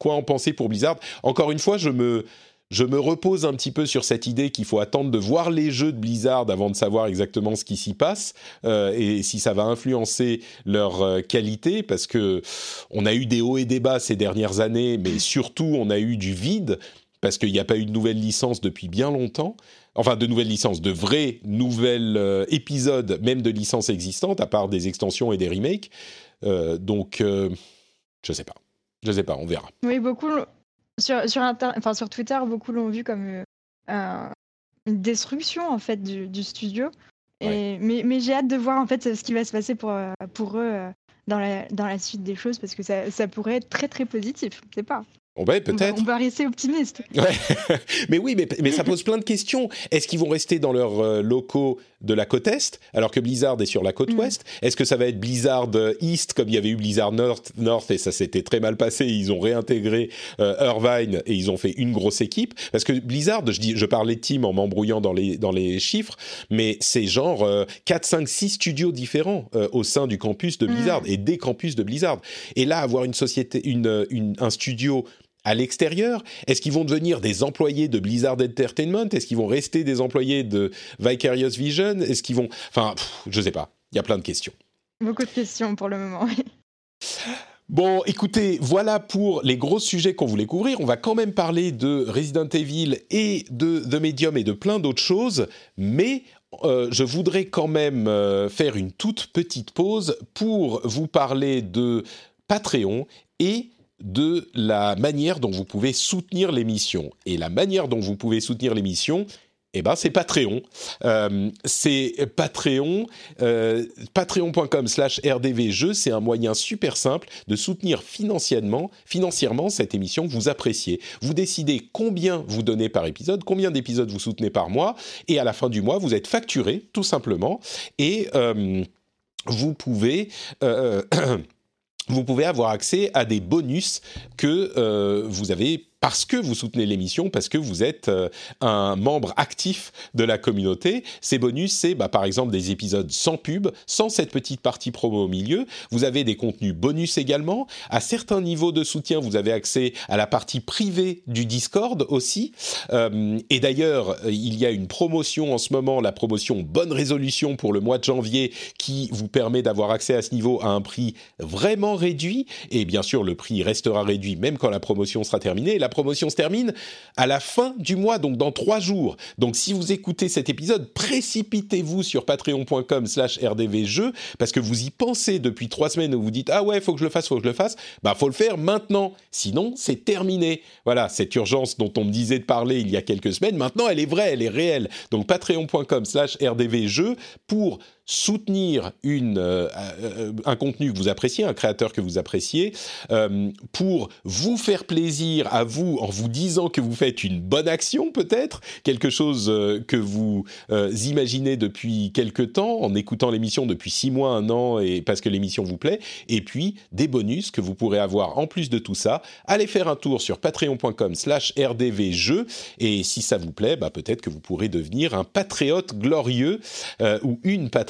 quoi en penser pour Blizzard. Encore une fois, je me, je me repose un petit peu sur cette idée qu'il faut attendre de voir les jeux de Blizzard avant de savoir exactement ce qui s'y passe euh, et si ça va influencer leur euh, qualité, parce que on a eu des hauts et des bas ces dernières années, mais surtout on a eu du vide parce qu'il n'y a pas eu de nouvelles licences depuis bien longtemps. Enfin, de nouvelles licences, de vrais nouvelles euh, épisodes, même de licences existantes, à part des extensions et des remakes. donc, je sais pas. Je sais pas, on verra. Oui, beaucoup sur sur, enfin, sur Twitter, beaucoup l'ont vu comme euh, une destruction en fait du, studio. Et, mais, mais j'ai hâte de voir en fait ce qui va se passer pour, euh, pour eux euh, dans, la, dans la suite des choses parce que ça, ça pourrait être très très positif. Je sais pas. Oh ben, peut-être. On, va rester optimiste. mais oui, mais, mais, ça pose plein de questions. Est-ce qu'ils vont rester dans leurs euh, locaux de la côte Est, alors que Blizzard est sur la côte mm. Ouest? Est-ce que ça va être Blizzard euh, East, comme il y avait eu Blizzard North, North et ça s'était très mal passé Ils ont réintégré euh, Irvine et ils ont fait une grosse équipe? Parce que Blizzard, je, dis, je parlais de team en m'embrouillant dans les, dans les chiffres, mais c'est genre 4, 5, 6 studios différents au sein du campus de Blizzard mm. et des campus de Blizzard. Et là, avoir une société, une, une, un studio à l'extérieur Est-ce qu'ils vont devenir des employés de Blizzard Entertainment? Est-ce qu'ils vont rester des employés de Vicarious Vision? Est-ce qu'ils vont... Enfin, je sais pas. Il y a plein de questions. Beaucoup de questions pour le moment. Bon, écoutez, voilà pour les gros sujets qu'on voulait couvrir. On va quand même parler de Resident Evil et de The Medium et de plein d'autres choses, mais euh, je voudrais quand même euh, faire une toute petite pause pour vous parler de Patreon et de la manière dont vous pouvez soutenir l'émission. Et la manière dont vous pouvez soutenir l'émission, eh ben, c'est Patreon. Euh, c'est Patreon, euh, patreon.com slash rdvjeux. C'est un moyen super simple de soutenir financièrement, financièrement cette émission que vous appréciez. Vous décidez combien vous donnez par épisode, combien d'épisodes vous soutenez par mois, et à la fin du mois, vous êtes facturé, tout simplement, et euh, vous pouvez... vous pouvez avoir accès à des bonus que euh, vous avez parce que vous soutenez l'émission, parce que vous êtes euh, un membre actif de la communauté. Ces bonus, c'est bah, par exemple des épisodes sans pub, sans cette petite partie promo au milieu. Vous avez des contenus bonus également. À certains niveaux de soutien, vous avez accès à la partie privée du Discord aussi. Euh, et d'ailleurs, il y a une promotion en ce moment, la promotion Bonne Résolution pour le mois de janvier, qui vous permet d'avoir accès à ce niveau à un prix vraiment réduit. Et bien sûr, le prix restera réduit même quand la promotion sera terminée promotion se termine à la fin du mois, donc dans trois jours. Donc si vous écoutez cet épisode, précipitez-vous sur patreon.com slash rdvjeux, parce que vous y pensez depuis trois semaines où vous dites « Ah ouais, faut que je le fasse, faut que je le fasse », bah faut le faire maintenant, sinon c'est terminé. Voilà, cette urgence dont on me disait de parler il y a quelques semaines, maintenant elle est vraie, elle est réelle. Donc patreon.com slash rdvjeux pour soutenir une, euh, euh, un contenu que vous appréciez, un créateur que vous appréciez, euh, pour vous faire plaisir à vous en vous disant que vous faites une bonne action peut-être, quelque chose que vous imaginez depuis quelque temps, en écoutant l'émission depuis six mois, un an, et parce que l'émission vous plaît, et puis des bonus que vous pourrez avoir en plus de tout ça. Allez faire un tour sur patreon.com slash rdvjeux, et si ça vous plaît, bah, peut-être que vous pourrez devenir un patriote glorieux ou une patriote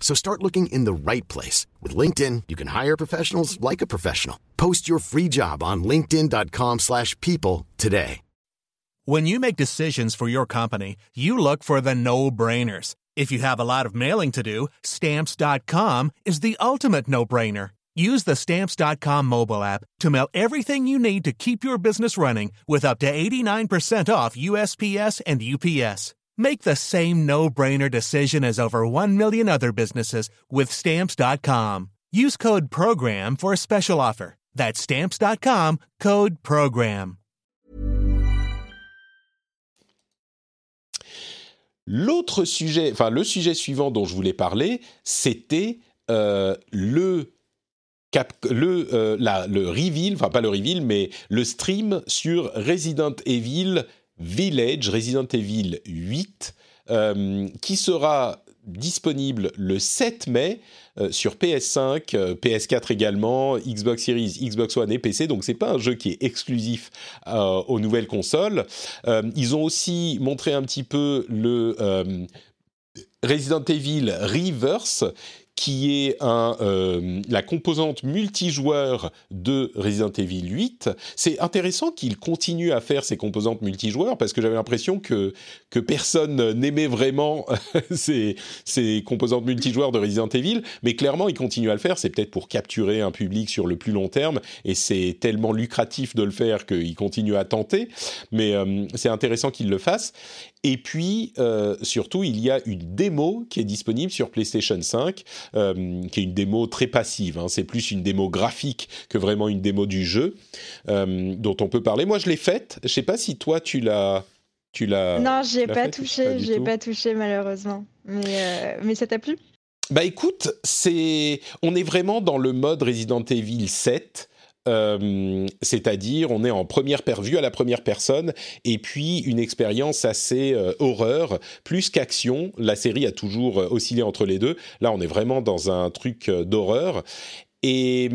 So start looking in the right place. With LinkedIn, you can hire professionals like a professional. Post your free job on linkedin.com slash people today. When you make decisions for your company, you look for the no-brainers. If you have a lot of mailing to do, stamps.com is the ultimate no-brainer. Use the Stamps.com mobile app to mail everything you need to keep your business running with up to 89% off USPS and UPS. Make the same no-brainer decision as over 1 million other businesses with Stamps.com. Use code PROGRAM for a special offer. That's Stamps.com, code PROGRAM. L'autre sujet, enfin le sujet suivant dont je voulais parler, c'était euh, le Cap, le, euh, la, le reveal, enfin pas le reveal, mais le stream sur Resident Evil Village, Resident Evil 8, euh, qui sera disponible le 7 mai euh, sur PS5, PS4 également, Xbox Series, Xbox One et PC. Donc c'est pas un jeu qui est exclusif aux nouvelles consoles. ils ont aussi montré un petit peu le Resident Evil Reverse qui est un, euh, la composante multijoueur de Resident Evil 8. C'est intéressant qu'il continue à faire ces composantes multijoueurs parce que j'avais l'impression que, que personne n'aimait vraiment ces, ces composantes multijoueurs de Resident Evil, mais clairement il continue à le faire. C'est peut-être pour capturer un public sur le plus long terme et c'est tellement lucratif de le faire qu'il continue à tenter, mais euh, c'est intéressant qu'il le fasse. Et puis, euh, surtout, il y a une démo qui est disponible sur PlayStation 5, euh, qui est une démo très passive. Hein. C'est plus une démo graphique que vraiment une démo du jeu, euh, dont on peut parler. Moi, je l'ai faite. Je sais pas si toi, tu l'as... Tu l'as, non, j'ai pas touché, j'ai pas touché malheureusement. Mais, mais ça t'a plu? Bah écoute, c'est, on est vraiment dans le mode Resident Evil 7 euh, c'est-à-dire on est en première vue à la première personne, et puis une expérience assez euh, horreur, plus qu'action. La série a toujours euh, oscillé entre les deux. Là, on est vraiment dans un truc d'horreur. Et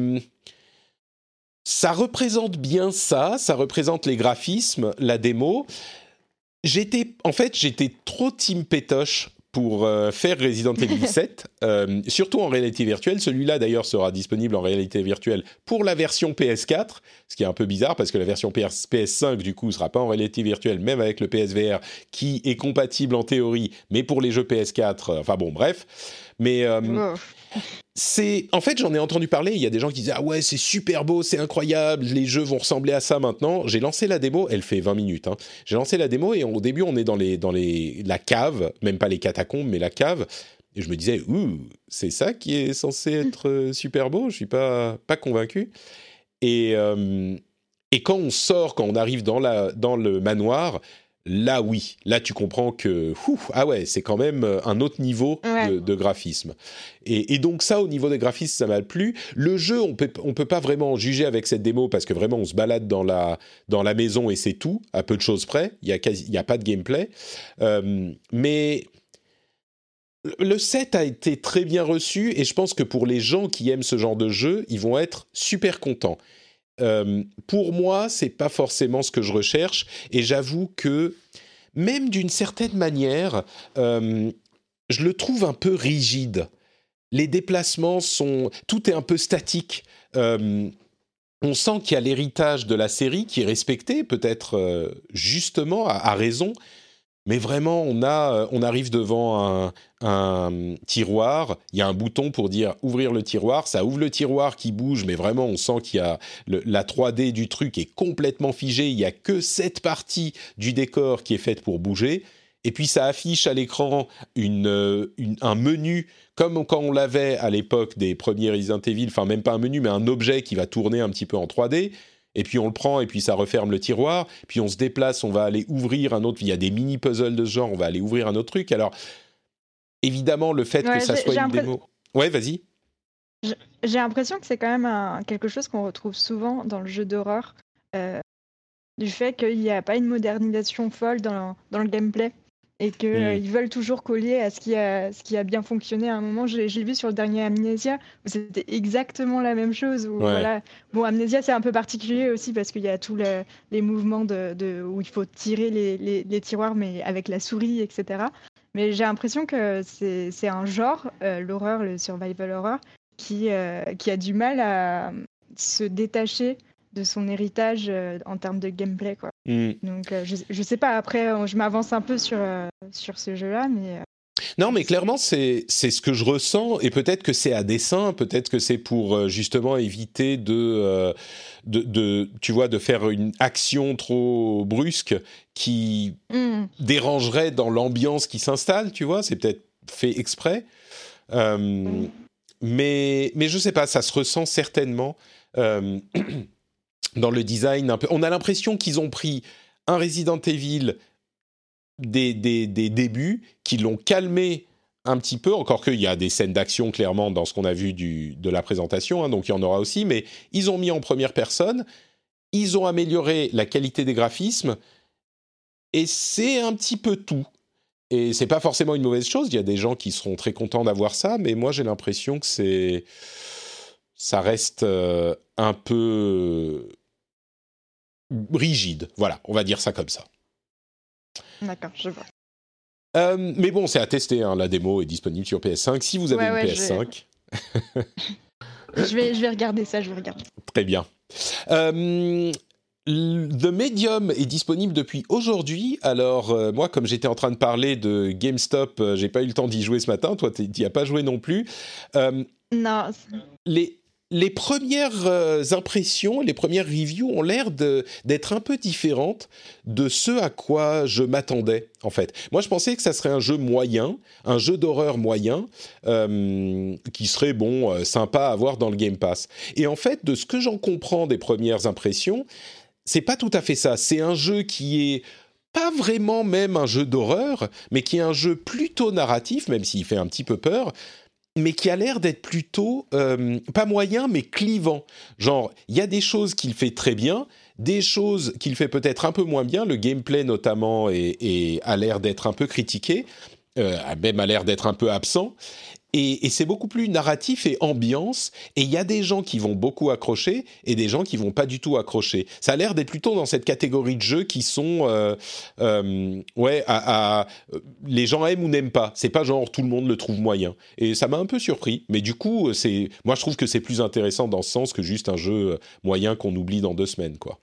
ça représente bien ça, ça représente les graphismes, la démo. J'étais, en fait, j'étais trop team pétoche pour euh, faire Resident Evil 7, euh, surtout en réalité virtuelle. Celui-là, d'ailleurs, sera disponible en réalité virtuelle pour la version PS4, ce qui est un peu bizarre parce que la version PS, PS5, du coup, sera pas en réalité virtuelle, même avec le PSVR, qui est compatible en théorie, mais pour les jeux PS4, euh, enfin bon, bref. Mais c'est en fait j'en ai entendu parler. Il y a des gens qui disaient ah ouais c'est super beau c'est incroyable les jeux vont ressembler à ça maintenant. J'ai lancé la démo elle fait 20 minutes hein. j'ai lancé la démo et au début on est dans les dans les la cave même pas les catacombes mais la cave. Et je me disais ouh c'est ça qui est censé être euh, super beau. Je suis pas pas convaincu. Et euh, et quand on sort quand on arrive dans la dans le manoir là oui, là tu comprends que ah ouais, c'est quand même euh, un autre niveau de, graphisme. Et, donc ça, au niveau des graphismes, ça m'a plu. Le jeu, on peut on peut pas vraiment juger avec cette démo parce que vraiment on se balade dans la dans la maison et c'est tout, à peu de choses près. Il y a quasi, il y a pas de gameplay, euh, mais le set a été très bien reçu et je pense que pour les gens qui aiment ce genre de jeu, ils vont être super contents. Euh, pour moi, c'est pas forcément ce que je recherche, et j'avoue que même d'une certaine manière, euh, je le trouve un peu rigide. Les déplacements sont, tout est un peu statique. Euh, on sent qu'il y a l'héritage de la série qui est respecté, peut-être justement à, raison, mais vraiment, on, euh, arrive devant un, tiroir, il y a un bouton pour dire ouvrir le tiroir, ça ouvre le tiroir qui bouge, mais vraiment, on sent qu'il y a la 3D du truc est complètement figée, il n'y a que cette partie du décor qui est faite pour bouger, et puis ça affiche à l'écran une, un menu comme quand on l'avait à l'époque des premiers Resident Evil, enfin même pas un menu, mais un objet qui va tourner un petit peu en 3D et puis on le prend et puis ça referme le tiroir, puis on se déplace, on va aller ouvrir un autre, il y a des mini puzzles de ce genre, on va aller ouvrir un autre truc. Alors évidemment le fait que ça soit une démo. Ouais, vas-y. J'ai l'impression que c'est quand même quelque chose qu'on retrouve souvent dans le jeu d'horreur. Euh, du fait qu'il n'y a pas une modernisation folle dans, dans le gameplay et qu'ils euh, mm. veulent toujours coller à ce qui a, ce qui a bien fonctionné à un moment. J'ai vu sur le dernier Amnesia où c'était exactement la même chose. voilà. Bon, Amnesia, c'est un peu particulier aussi parce qu'il y a tous les mouvements de, où il faut tirer les, les, tiroirs, mais avec la souris, etc. Mais j'ai l'impression que c'est un genre, euh, l'horreur, le survival horror, qui, euh, qui a du mal à se détacher de son héritage euh, en termes de gameplay. Quoi. Mm. Donc, euh, je, je, sais pas, après, euh, je m'avance un peu sur, sur ce jeu-là, mais. Non, mais clairement, c'est ce que je ressens, et peut-être que c'est à dessein, peut-être que c'est pour justement éviter de, de, de, tu vois, de faire une action trop brusque qui mm. dérangerait dans l'ambiance qui s'installe, tu vois, c'est peut-être fait exprès. Mm. mais, mais je sais pas, ça se ressent certainement. dans le design. On a l'impression qu'ils ont pris un Resident Evil des, des, des débuts, qu'ils l'ont calmé un petit peu, encore qu'il y a des scènes d'action clairement dans ce qu'on a vu de la présentation, hein, donc il y en aura aussi, mais ils ont mis en première personne, ils ont amélioré la qualité des graphismes, et c'est un petit peu tout. Et c'est pas forcément une mauvaise chose, il y a des gens qui seront très contents d'avoir ça, mais moi j'ai l'impression que c'est. Ça reste euh, un peu rigide. Voilà, on va dire ça comme ça. D'accord, je vois. Euh, mais bon, c'est à tester. Hein. La démo est disponible sur PS5. Si vous avez une PS5. Je vais... je, vais, regarder ça, je vais regarder. Très bien. Euh, The Medium est disponible depuis aujourd'hui. Alors, euh, moi, comme j'étais en train de parler de GameStop, j'ai pas eu le temps d'y jouer ce matin. Toi, tu n'y as pas joué non plus. non. Les, les premières euh, impressions, les premières reviews ont l'air d'être un peu différentes de ce à quoi je m'attendais, en fait. Moi, je pensais que ça serait un jeu moyen, un jeu d'horreur moyen, euh, qui serait, bon, euh, sympa à avoir dans le Game Pass. Et en fait, de ce que j'en comprends des premières impressions, c'est pas tout à fait ça. C'est un jeu qui est pas vraiment même un jeu d'horreur, mais qui est un jeu plutôt narratif, même s'il fait un petit peu peur, mais qui a l'air d'être plutôt, euh, pas moyen, mais clivant. Genre, il y a des choses qu'il fait très bien, des choses qu'il fait peut-être un peu moins bien, le gameplay notamment est, a l'air d'être un peu critiqué, euh, même a l'air d'être un peu absent, et, c'est beaucoup plus narratif et ambiance. Et il y a des gens qui vont beaucoup accrocher et des gens qui vont pas du tout accrocher. Ça a l'air d'être plutôt dans cette catégorie de jeux qui sont, euh, euh, ouais, à, les gens aiment ou n'aiment pas. C'est pas genre tout le monde le trouve moyen. Et ça m'a un peu surpris. Mais du coup, moi je trouve que c'est plus intéressant dans ce sens que juste un jeu moyen qu'on oublie dans deux semaines, quoi.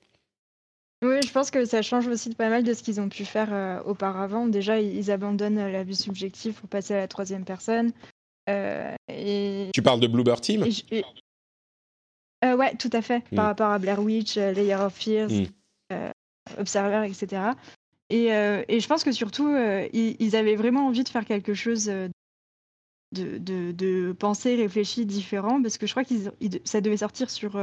Oui, je pense que ça change aussi de pas mal de ce qu'ils ont pu faire euh, auparavant. Déjà, ils abandonnent la vue subjective pour passer à la troisième personne. Euh, et... Tu parles de Bluebird Team? euh, Ouais, tout à fait. Par hmm. rapport à Blair Witch, euh, Layer of Fears, hmm. Observer, etc. Et, et, je pense que surtout, ils, avaient vraiment envie de faire quelque chose de, de, de pensé, réfléchi, différent, parce que je crois que ça devait sortir sur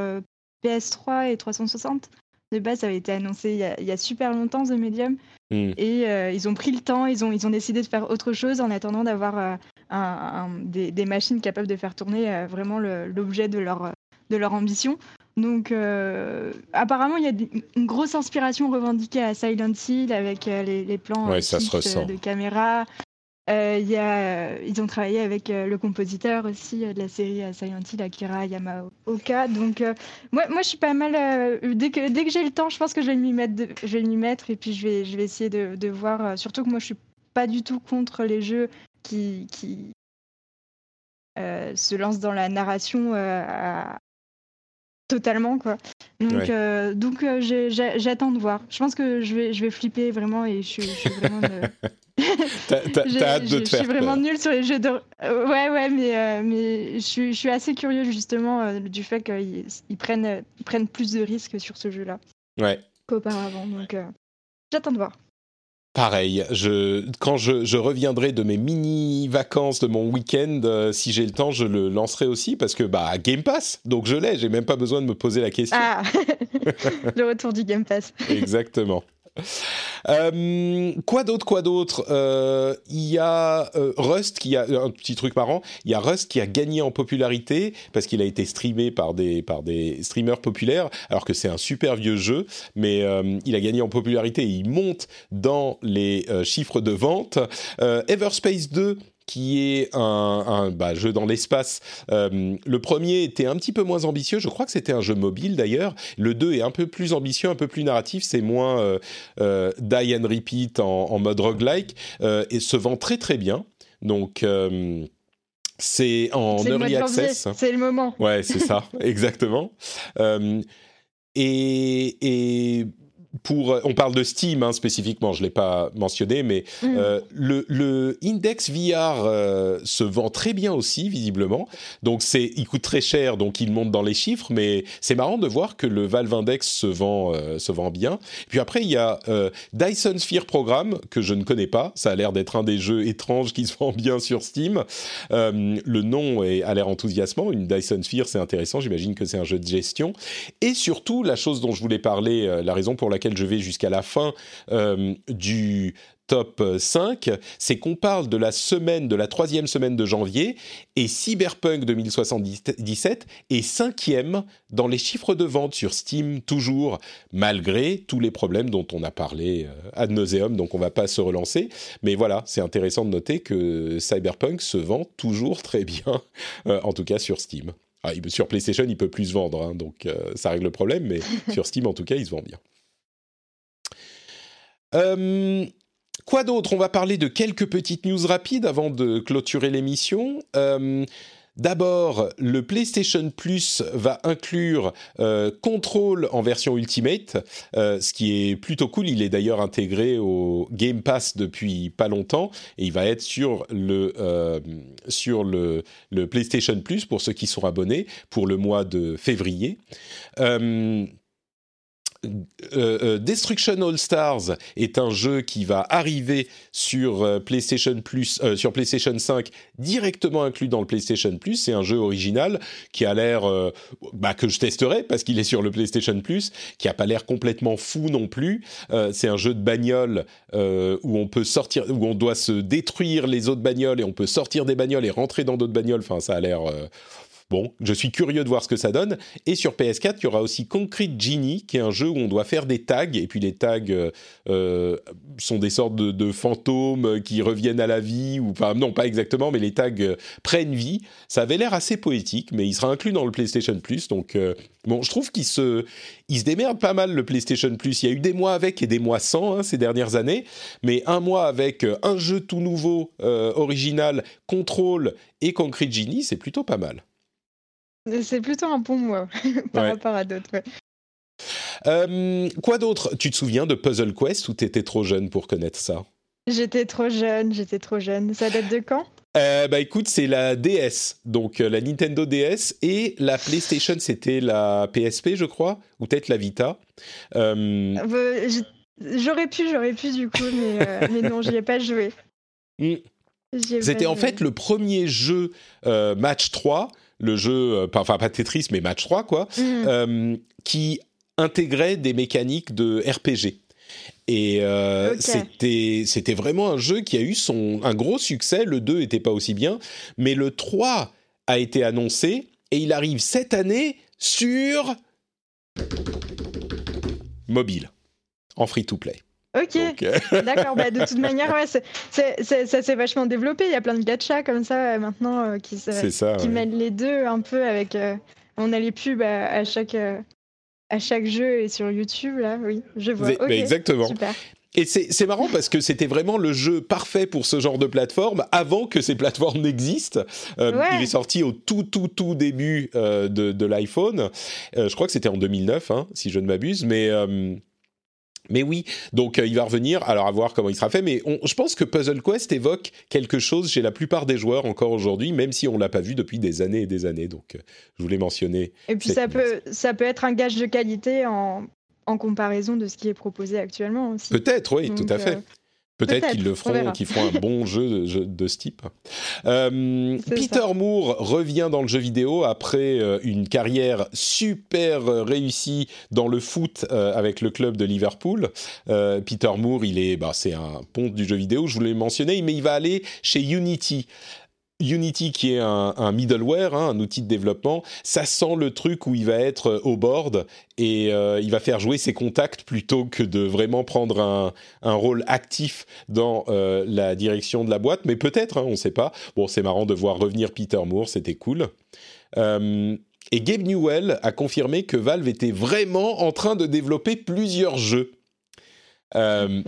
PS3 et 360. De base, ça avait été annoncé il y a, il y a super longtemps, The Medium. Hmm. Et ils ont pris le temps, ils ont, ils ont décidé de faire autre chose en attendant d'avoir des, machines capables de faire tourner euh, vraiment l'objet de leur, de leur ambition. Donc, euh, apparemment, il y a une grosse inspiration revendiquée à Silent Hill avec euh, les, plans de caméra. y a, ils ont travaillé avec le compositeur aussi de la série Silent Hill, Akira Yamaoka. Donc, moi, moi, je suis pas mal. dès que, dès que j'ai le temps, je pense que je vais m'y mettre, je vais m'y mettre et puis je vais, je vais essayer de, de voir. surtout que moi, je suis pas du tout contre les jeux qui, qui euh, se lance dans la narration euh, totalement quoi. Donc euh, donc j'attends de voir. Je pense que je vais je vais flipper vraiment et je, suis vraiment T'as hâte de te faire. Je suis vraiment nulle sur les jeux de. ouais, ouais, mais, mais je, suis, je suis assez curieux justement du fait qu'ils ils prennent, ils prennent plus de risques sur ce jeu-là ouais. qu'auparavant. Donc, j'attends de voir. Pareil, je, quand je, reviendrai de mes mini-vacances de mon week-end, euh, si j'ai le temps, je le lancerai aussi parce que bah Game Pass, donc je l'ai, j'ai même pas besoin de me poser la question. Ah, le retour du Game Pass. Exactement. Euh, quoi d'autre, quoi d'autre? Euh, Il y a euh, Rust qui a un petit truc marrant. Il y a Rust qui a gagné en popularité parce qu'il a été streamé par des par des streamers populaires, alors que c'est un super vieux jeu, mais il a gagné en popularité. Et il monte dans les chiffres de vente. Everspace 2 qui est un, bah, jeu dans l'espace. Euh, le premier était un petit peu moins ambitieux, je crois que c'était un jeu mobile d'ailleurs. Le 2 est un peu plus ambitieux, un peu plus narratif, c'est moins euh, euh, die and repeat en, mode roguelike, et se vend très très bien. Donc... c'est en early access. C'est le moment. Ouais, c'est ça, exactement. et, et pour, on parle de Steam hein, spécifiquement, je l'ai pas mentionné, mais mm. euh, le, le, Index VR euh, se vend très bien aussi visiblement. Donc c'est, il coûte très cher, donc il monte dans les chiffres, mais c'est marrant de voir que le Valve Index se vend, euh, se vend bien. Puis après il y a Dyson Sphere Program que je ne connais pas. Ça a l'air d'être un des jeux étranges qui se vend bien sur Steam. le nom est, a l'air enthousiasmant. Une Dyson Sphere, c'est intéressant. J'imagine que c'est un jeu de gestion. Et surtout la chose dont je voulais parler, la raison pour laquelle je vais jusqu'à la fin euh, du top 5, c'est qu'on parle de la semaine, de la troisième semaine de janvier, et Cyberpunk 2077 est cinquième dans les chiffres de vente sur Steam, toujours, malgré tous les problèmes dont on a parlé euh, ad nauseum, donc on va pas se relancer. Mais voilà, c'est intéressant de noter que Cyberpunk se vend toujours très bien, euh, en tout cas sur Steam. Ah, sur PlayStation, il peut plus se vendre, hein, donc ça règle le problème, mais sur Steam, en tout cas, il se vend bien. Euh, quoi d'autre? On va parler de quelques petites news rapides avant de clôturer l'émission. Euh, d'abord, le PlayStation Plus va inclure euh, Control en version Ultimate, ce qui est plutôt cool. Il est d'ailleurs intégré au Game Pass depuis pas longtemps et il va être sur le sur le, le, PlayStation Plus pour ceux qui sont abonnés pour le mois de février. Euh, euh, Destruction All Stars est un jeu qui va arriver sur euh, PlayStation Plus, sur PlayStation 5, directement inclus dans le PlayStation Plus. C'est un jeu original qui a l'air, bah, que je testerai parce qu'il est sur le PlayStation Plus, qui a pas l'air complètement fou non plus. c'est un jeu de bagnole où on peut sortir, où on doit se détruire les autres bagnoles et on peut sortir des bagnoles et rentrer dans d'autres bagnoles. Enfin, ça a l'air Bon, je suis curieux de voir ce que ça donne. Et sur PS4, il y aura aussi Concrete Genie, qui est un jeu où on doit faire des tags. Et puis les tags euh, euh, sont des sortes de, fantômes qui reviennent à la vie. Ou, non, pas exactement, mais les tags euh, prennent vie. Ça avait l'air assez poétique, mais il sera inclus dans le PlayStation Plus. Donc, bon, je trouve qu'il se, il se démerde pas mal, le PlayStation Plus. Il y a eu des mois avec et des mois sans hein, ces dernières années. Mais un mois avec un jeu tout nouveau, original, Control et Concrete Genie, c'est plutôt pas mal. C'est plutôt un bon mois par rapport à d'autres. Euh, quoi d'autre? Tu te souviens de Puzzle Quest ou t'étais trop jeune pour connaître ça? J'étais trop jeune, j'étais trop jeune. Ça date de quand? Euh, bah écoute, c'est la DS, donc euh, la Nintendo DS et la PlayStation, c'était la PSP, je crois, ou peut-être la Vita. J'aurais pu, j'aurais pu du coup, mais, mais non, j'y ai pas joué. Hmm. C'était en fait le premier jeu match 3 le jeu, euh, enfin pas Tetris, mais Match 3, quoi, mhm. euh, qui intégrait des mécaniques de RPG. Et euh, c'était c'était vraiment un jeu qui a eu son un gros succès. Le 2 était pas aussi bien, mais le 3 a été annoncé et il arrive cette année sur mobile en free to play. Ok, euh, d'accord. Bah, de toute manière, ouais, ça s'est vachement développé. Il y a plein de gachas comme ça euh, maintenant euh, qui, qui mènent les deux un peu avec. on a les pubs à, chaque, à chaque jeu et sur YouTube, là, oui, je vois. exactement. Et c'est marrant parce que c'était vraiment le jeu parfait pour ce genre de plateforme avant que ces plateformes n'existent. Il est sorti au tout, tout, tout début de, de l'iPhone. je crois que c'était en 2009, hein, si je ne m'abuse. Mais mais oui, donc euh, il va revenir. Alors à voir comment il sera fait. Mais je pense que Puzzle Quest évoque quelque chose chez la plupart des joueurs encore aujourd'hui, même si on l'a pas vu depuis des années et des années. Donc euh, je voulais mentionner. Et puis ça peut, ça peut être un gage de qualité en, en, comparaison de ce qui est proposé actuellement aussi. Peut-être, oui, tout à fait. Euh, Peut-être qu'ils le feront, qu'ils feront un bon jeu de, ce type. Euh, Peter Moore revient dans le jeu vidéo après euh, une carrière super réussie dans le foot euh, avec le club de Liverpool. Peter Moore, il est, bah, c'est un ponte du jeu vidéo. Je vous l'ai mentionné, mais il va aller chez Unity. Unity qui est un, middleware, hein, un outil de développement, ça sent le truc où il va être euh, au board et euh, il va faire jouer ses contacts plutôt que de vraiment prendre un, rôle actif dans euh, la direction de la boîte. Mais peut-être, hein, on ne sait pas. Bon, c'est marrant de voir revenir Peter Moore, c'était cool. et Gabe Newell a confirmé que Valve était vraiment en train de développer plusieurs jeux. je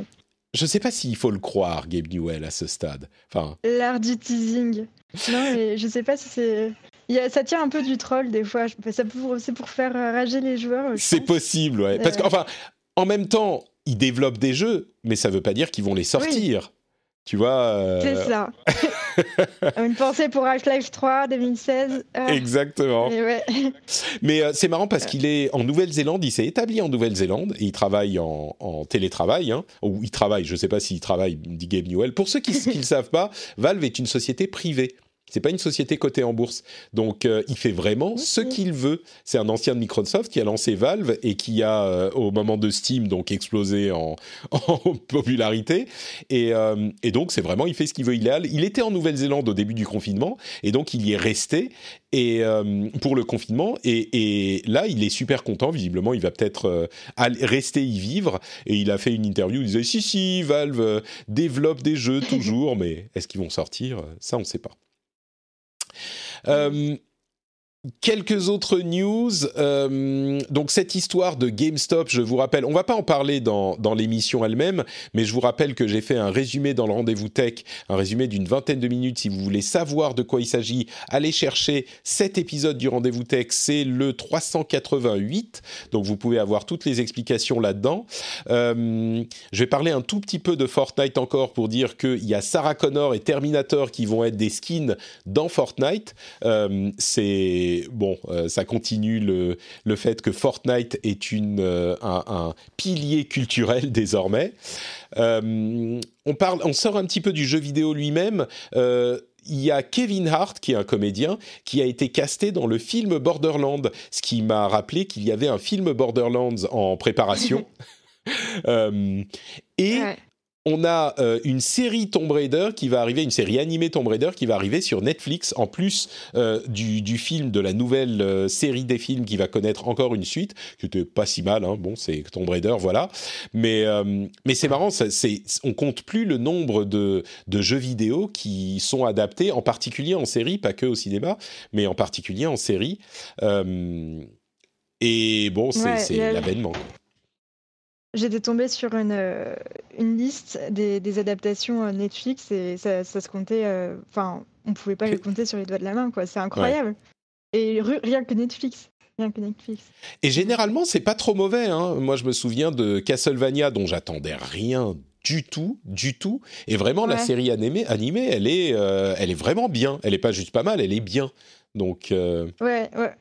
ne sais pas s'il faut le croire, Gabe Newell, à ce stade. Enfin... L'art du teasing. Non, mais je sais pas si c'est. ça tient un peu du troll des fois. C'est pour, faire rager les joueurs. C'est possible, ouais. Parce qu'enfin, en même temps, ils développent des jeux, mais ça veut pas dire qu'ils vont les sortir. Tu vois euh, C'est ça. Une pensée pour Half-Life 3 2016. Ah. Exactement. Mais euh, c'est marrant parce qu'il est en Nouvelle-Zélande, il s'est établi en Nouvelle-Zélande et il travaille en, télétravail. Hein, ou il travaille, je ne sais pas s'il travaille, dit Gabe Newell. Pour ceux qui ne le savent pas, Valve est une société privée. C'est pas une société cotée en bourse. Donc, euh, il fait vraiment ce qu'il veut. C'est un ancien de Microsoft qui a lancé Valve et qui a, euh, au moment de Steam, donc explosé en, popularité. Euh, et, donc, c'est vraiment, il fait ce qu'il veut. Il, il était en Nouvelle-Zélande au début du confinement et donc il y est resté et pour le confinement. Et, là, il est super content. Visiblement, il va peut-être rester y vivre. Et il a fait une interview. Il disait si si, Valve développe des jeux toujours, mais est-ce qu'ils vont sortir? Ça, on ne sait pas. Euh, Quelques autres news. Euh, donc cette histoire de GameStop, je vous rappelle, on va pas en parler dans, l'émission elle-même, mais je vous rappelle que j'ai fait un résumé dans le rendez-vous tech, un résumé d'une vingtaine de minutes. Si vous voulez savoir de quoi il s'agit, allez chercher cet épisode du rendez-vous tech, c'est le 388. Donc vous pouvez avoir toutes les explications là-dedans. Euh, je vais parler un tout petit peu de Fortnite encore pour dire qu'il y a Sarah Connor et Terminator qui vont être des skins dans Fortnite. Euh, c'est bon, euh, ça continue le, le, fait que Fortnite est une, euh, un, pilier culturel désormais. Euh, on, parle, on sort un petit peu du jeu vidéo lui-même il y a Kevin Hart, qui est un comédien, qui a été casté dans le film Borderland, ce qui m'a rappelé qu'il y avait un film Borderlands en préparation. et on a euh, une série Tomb Raider qui va arriver, une série animée Tomb Raider qui va arriver sur Netflix, en plus euh, du, film de la nouvelle euh, série des films qui va connaître encore une suite, qui était pas si mal, hein. bon, c'est Tomb Raider, voilà. Mais, mais c'est marrant, ça, c'est, on compte plus le nombre de, jeux vidéo qui sont adaptés, en particulier en série, pas que au cinéma, mais en particulier en série. et bon, c'est, l'avènement. J'étais tombée sur une, euh, une liste des, des, adaptations euh, Netflix et ça, ça se comptait. Euh, enfin, on pouvait pas les compter sur les doigts de la main, quoi. C'est incroyable. Et rien que Netflix. Rien que Netflix. Et généralement, c'est pas trop mauvais. Hein. Moi, je me souviens de Castlevania, dont j'attendais rien du tout, du tout. Et vraiment, la série animée, animée elle, est, elle est vraiment bien. Elle est pas juste pas mal, elle est bien. Donc. Ouais, ouais.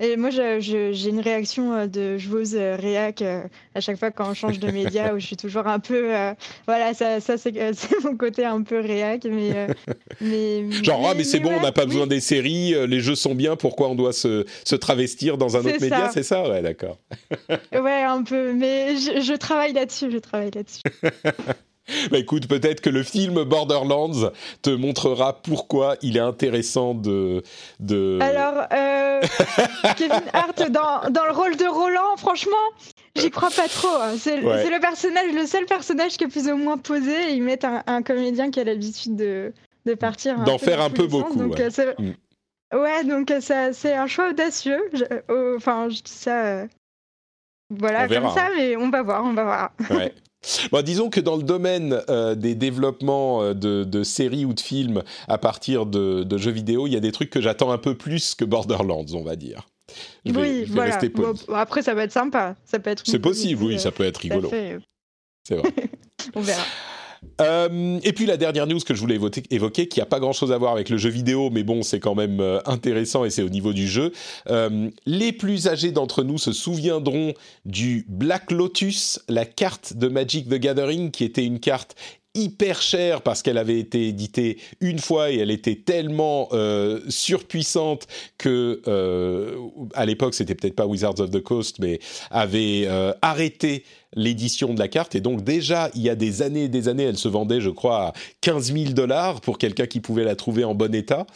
Et moi, j'ai une réaction euh, de joueuse euh, réac euh, à chaque fois quand on change de média, où je suis toujours un peu. voilà, ça, ça c'est mon côté un peu réac. Mais, mais Genre, mais, ah, mais c'est bon, on n'a pas besoin des séries, les jeux sont bien, pourquoi on doit se, se travestir dans un autre média? C'est ça Ouais, d'accord. ouais, un peu. Mais je, je travaille là-dessus, je travaille là-dessus. Bah écoute, peut-être que le film Borderlands te montrera pourquoi il est intéressant de. de... Alors, euh, Kevin Hart dans, dans, le rôle de Roland, franchement, j'y crois pas trop. Hein. C'est le personnage, le seul personnage qui est plus ou moins posé. Et ils mettent un, comédien qui a l'habitude de, de partir. D'en faire un peu beaucoup. donc, ouais. Euh, mm. ouais. donc euh, c'est un choix audacieux. enfin, je dis ça. voilà, comme ça, hein. mais on va voir, on va voir. Ouais. Bon, disons que dans le domaine euh, des développements euh, de, séries ou de films à partir de, jeux vidéo, il y a des trucs que j'attends un peu plus que Borderlands, on va dire. oui, voilà. après, ça va être sympa. Ça peut être. C'est possible, oui, ça peut être rigolo. C'est vrai. on verra. Euh, et puis la dernière news que je voulais évoquer, qui a pas grand-chose à voir avec le jeu vidéo, mais bon, c'est quand même euh, intéressant et c'est au niveau du jeu. Euh, les plus âgés d'entre nous se souviendront du Black Lotus, la carte de Magic the Gathering, qui était une carte hyper chère parce qu'elle avait été éditée une fois et elle était tellement euh, surpuissante que euh, à l'époque c'était peut-être pas Wizards of the Coast mais avait euh, arrêté l'édition de la carte. Et donc déjà il y a des années et des années elle se vendait je crois à 15 000 dollars pour quelqu'un qui pouvait la trouver en bon état.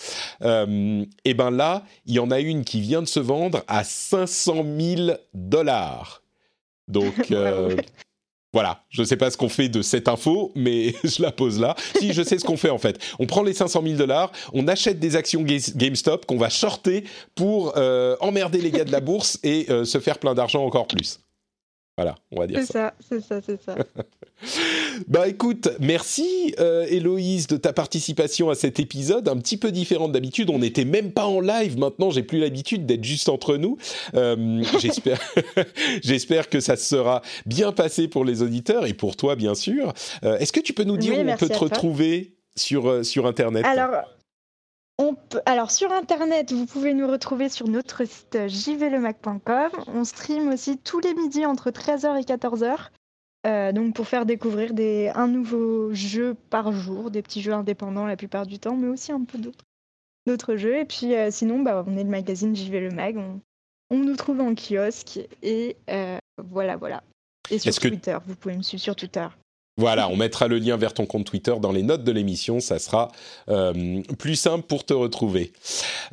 Et ben là il y en a une qui vient de se vendre à 500 000 dollars. Donc Voilà, je ne sais pas ce qu'on fait de cette info, mais je la pose là. Si, je sais ce qu'on fait en fait. On prend les 500 000 dollars, on achète des actions GameStop qu'on va shorter pour euh, emmerder les gars de la bourse et euh, se faire plein d'argent encore plus. Voilà, on va dire ça. C'est ça, c'est ça, c'est ça. bah écoute, merci euh, Héloïse de ta participation à cet épisode, un petit peu différent d'habitude. On n'était même pas en live maintenant, j'ai plus l'habitude d'être juste entre nous. Euh, j'espère, j'espère que ça sera bien passé pour les auditeurs et pour toi bien sûr. Euh, est-ce que tu peux nous dire où on peut te retrouver sur, sur Internet? Alors, alors sur internet, vous pouvez nous retrouver sur notre site jvlemac.com. On stream aussi tous les midis entre 13h et 14h. Euh, donc pour faire découvrir des, un nouveau jeu par jour, des petits jeux indépendants la plupart du temps, mais aussi un peu d'autres jeux. Et puis euh, sinon, bah, on est le magazine JV Le Mag. On, nous trouve en kiosque et euh, voilà, voilà. Et sur Twitter, vous pouvez me suivre sur Twitter. Voilà, on mettra le lien vers ton compte Twitter dans les notes de l'émission, ça sera euh, plus simple pour te retrouver.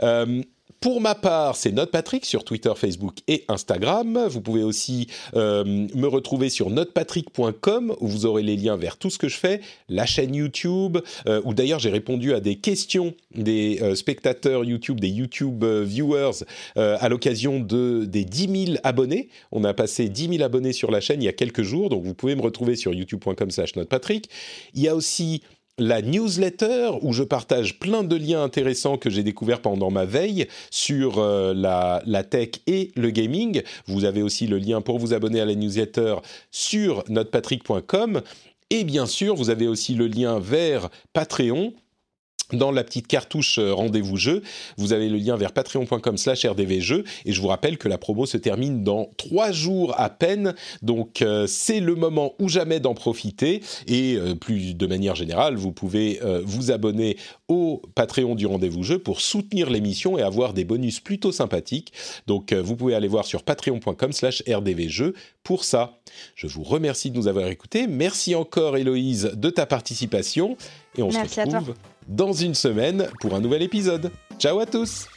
Euh, pour ma part, c'est NotePatrick sur Twitter, Facebook et Instagram. Vous pouvez aussi euh, me retrouver sur notepatrick.com où vous aurez les liens vers tout ce que je fais, la chaîne YouTube, euh, où d'ailleurs j'ai répondu à des questions des euh, spectateurs YouTube, des YouTube viewers à l'occasion de, des 10 000 abonnés. On a passé 10 000 abonnés sur la chaîne il y a quelques jours, donc vous pouvez me retrouver sur youtube.com slash notepatrick. Il y a aussi la newsletter où je partage plein de liens intéressants que j'ai découverts pendant ma veille sur euh, la, la, tech et le gaming. Vous avez aussi le lien pour vous abonner à la newsletter sur notrepatrick.com. Et bien sûr, vous avez aussi le lien vers Patreon dans la petite cartouche euh, rendez-vous jeu, vous avez le lien vers patreon.com slash rdvjeux et je vous rappelle que la promo se termine dans trois jours à peine, donc euh, c'est le moment ou jamais d'en profiter et euh, plus de manière générale, vous pouvez vous abonner au Patreon du rendez-vous jeu pour soutenir l'émission et avoir des bonus plutôt sympathiques. Donc vous pouvez aller voir sur patreon.com slash rdvjeux pour ça. Je vous remercie de nous avoir écoutés. Merci encore Héloïse de ta participation et on se retrouve dans une semaine pour un nouvel épisode. Ciao à tous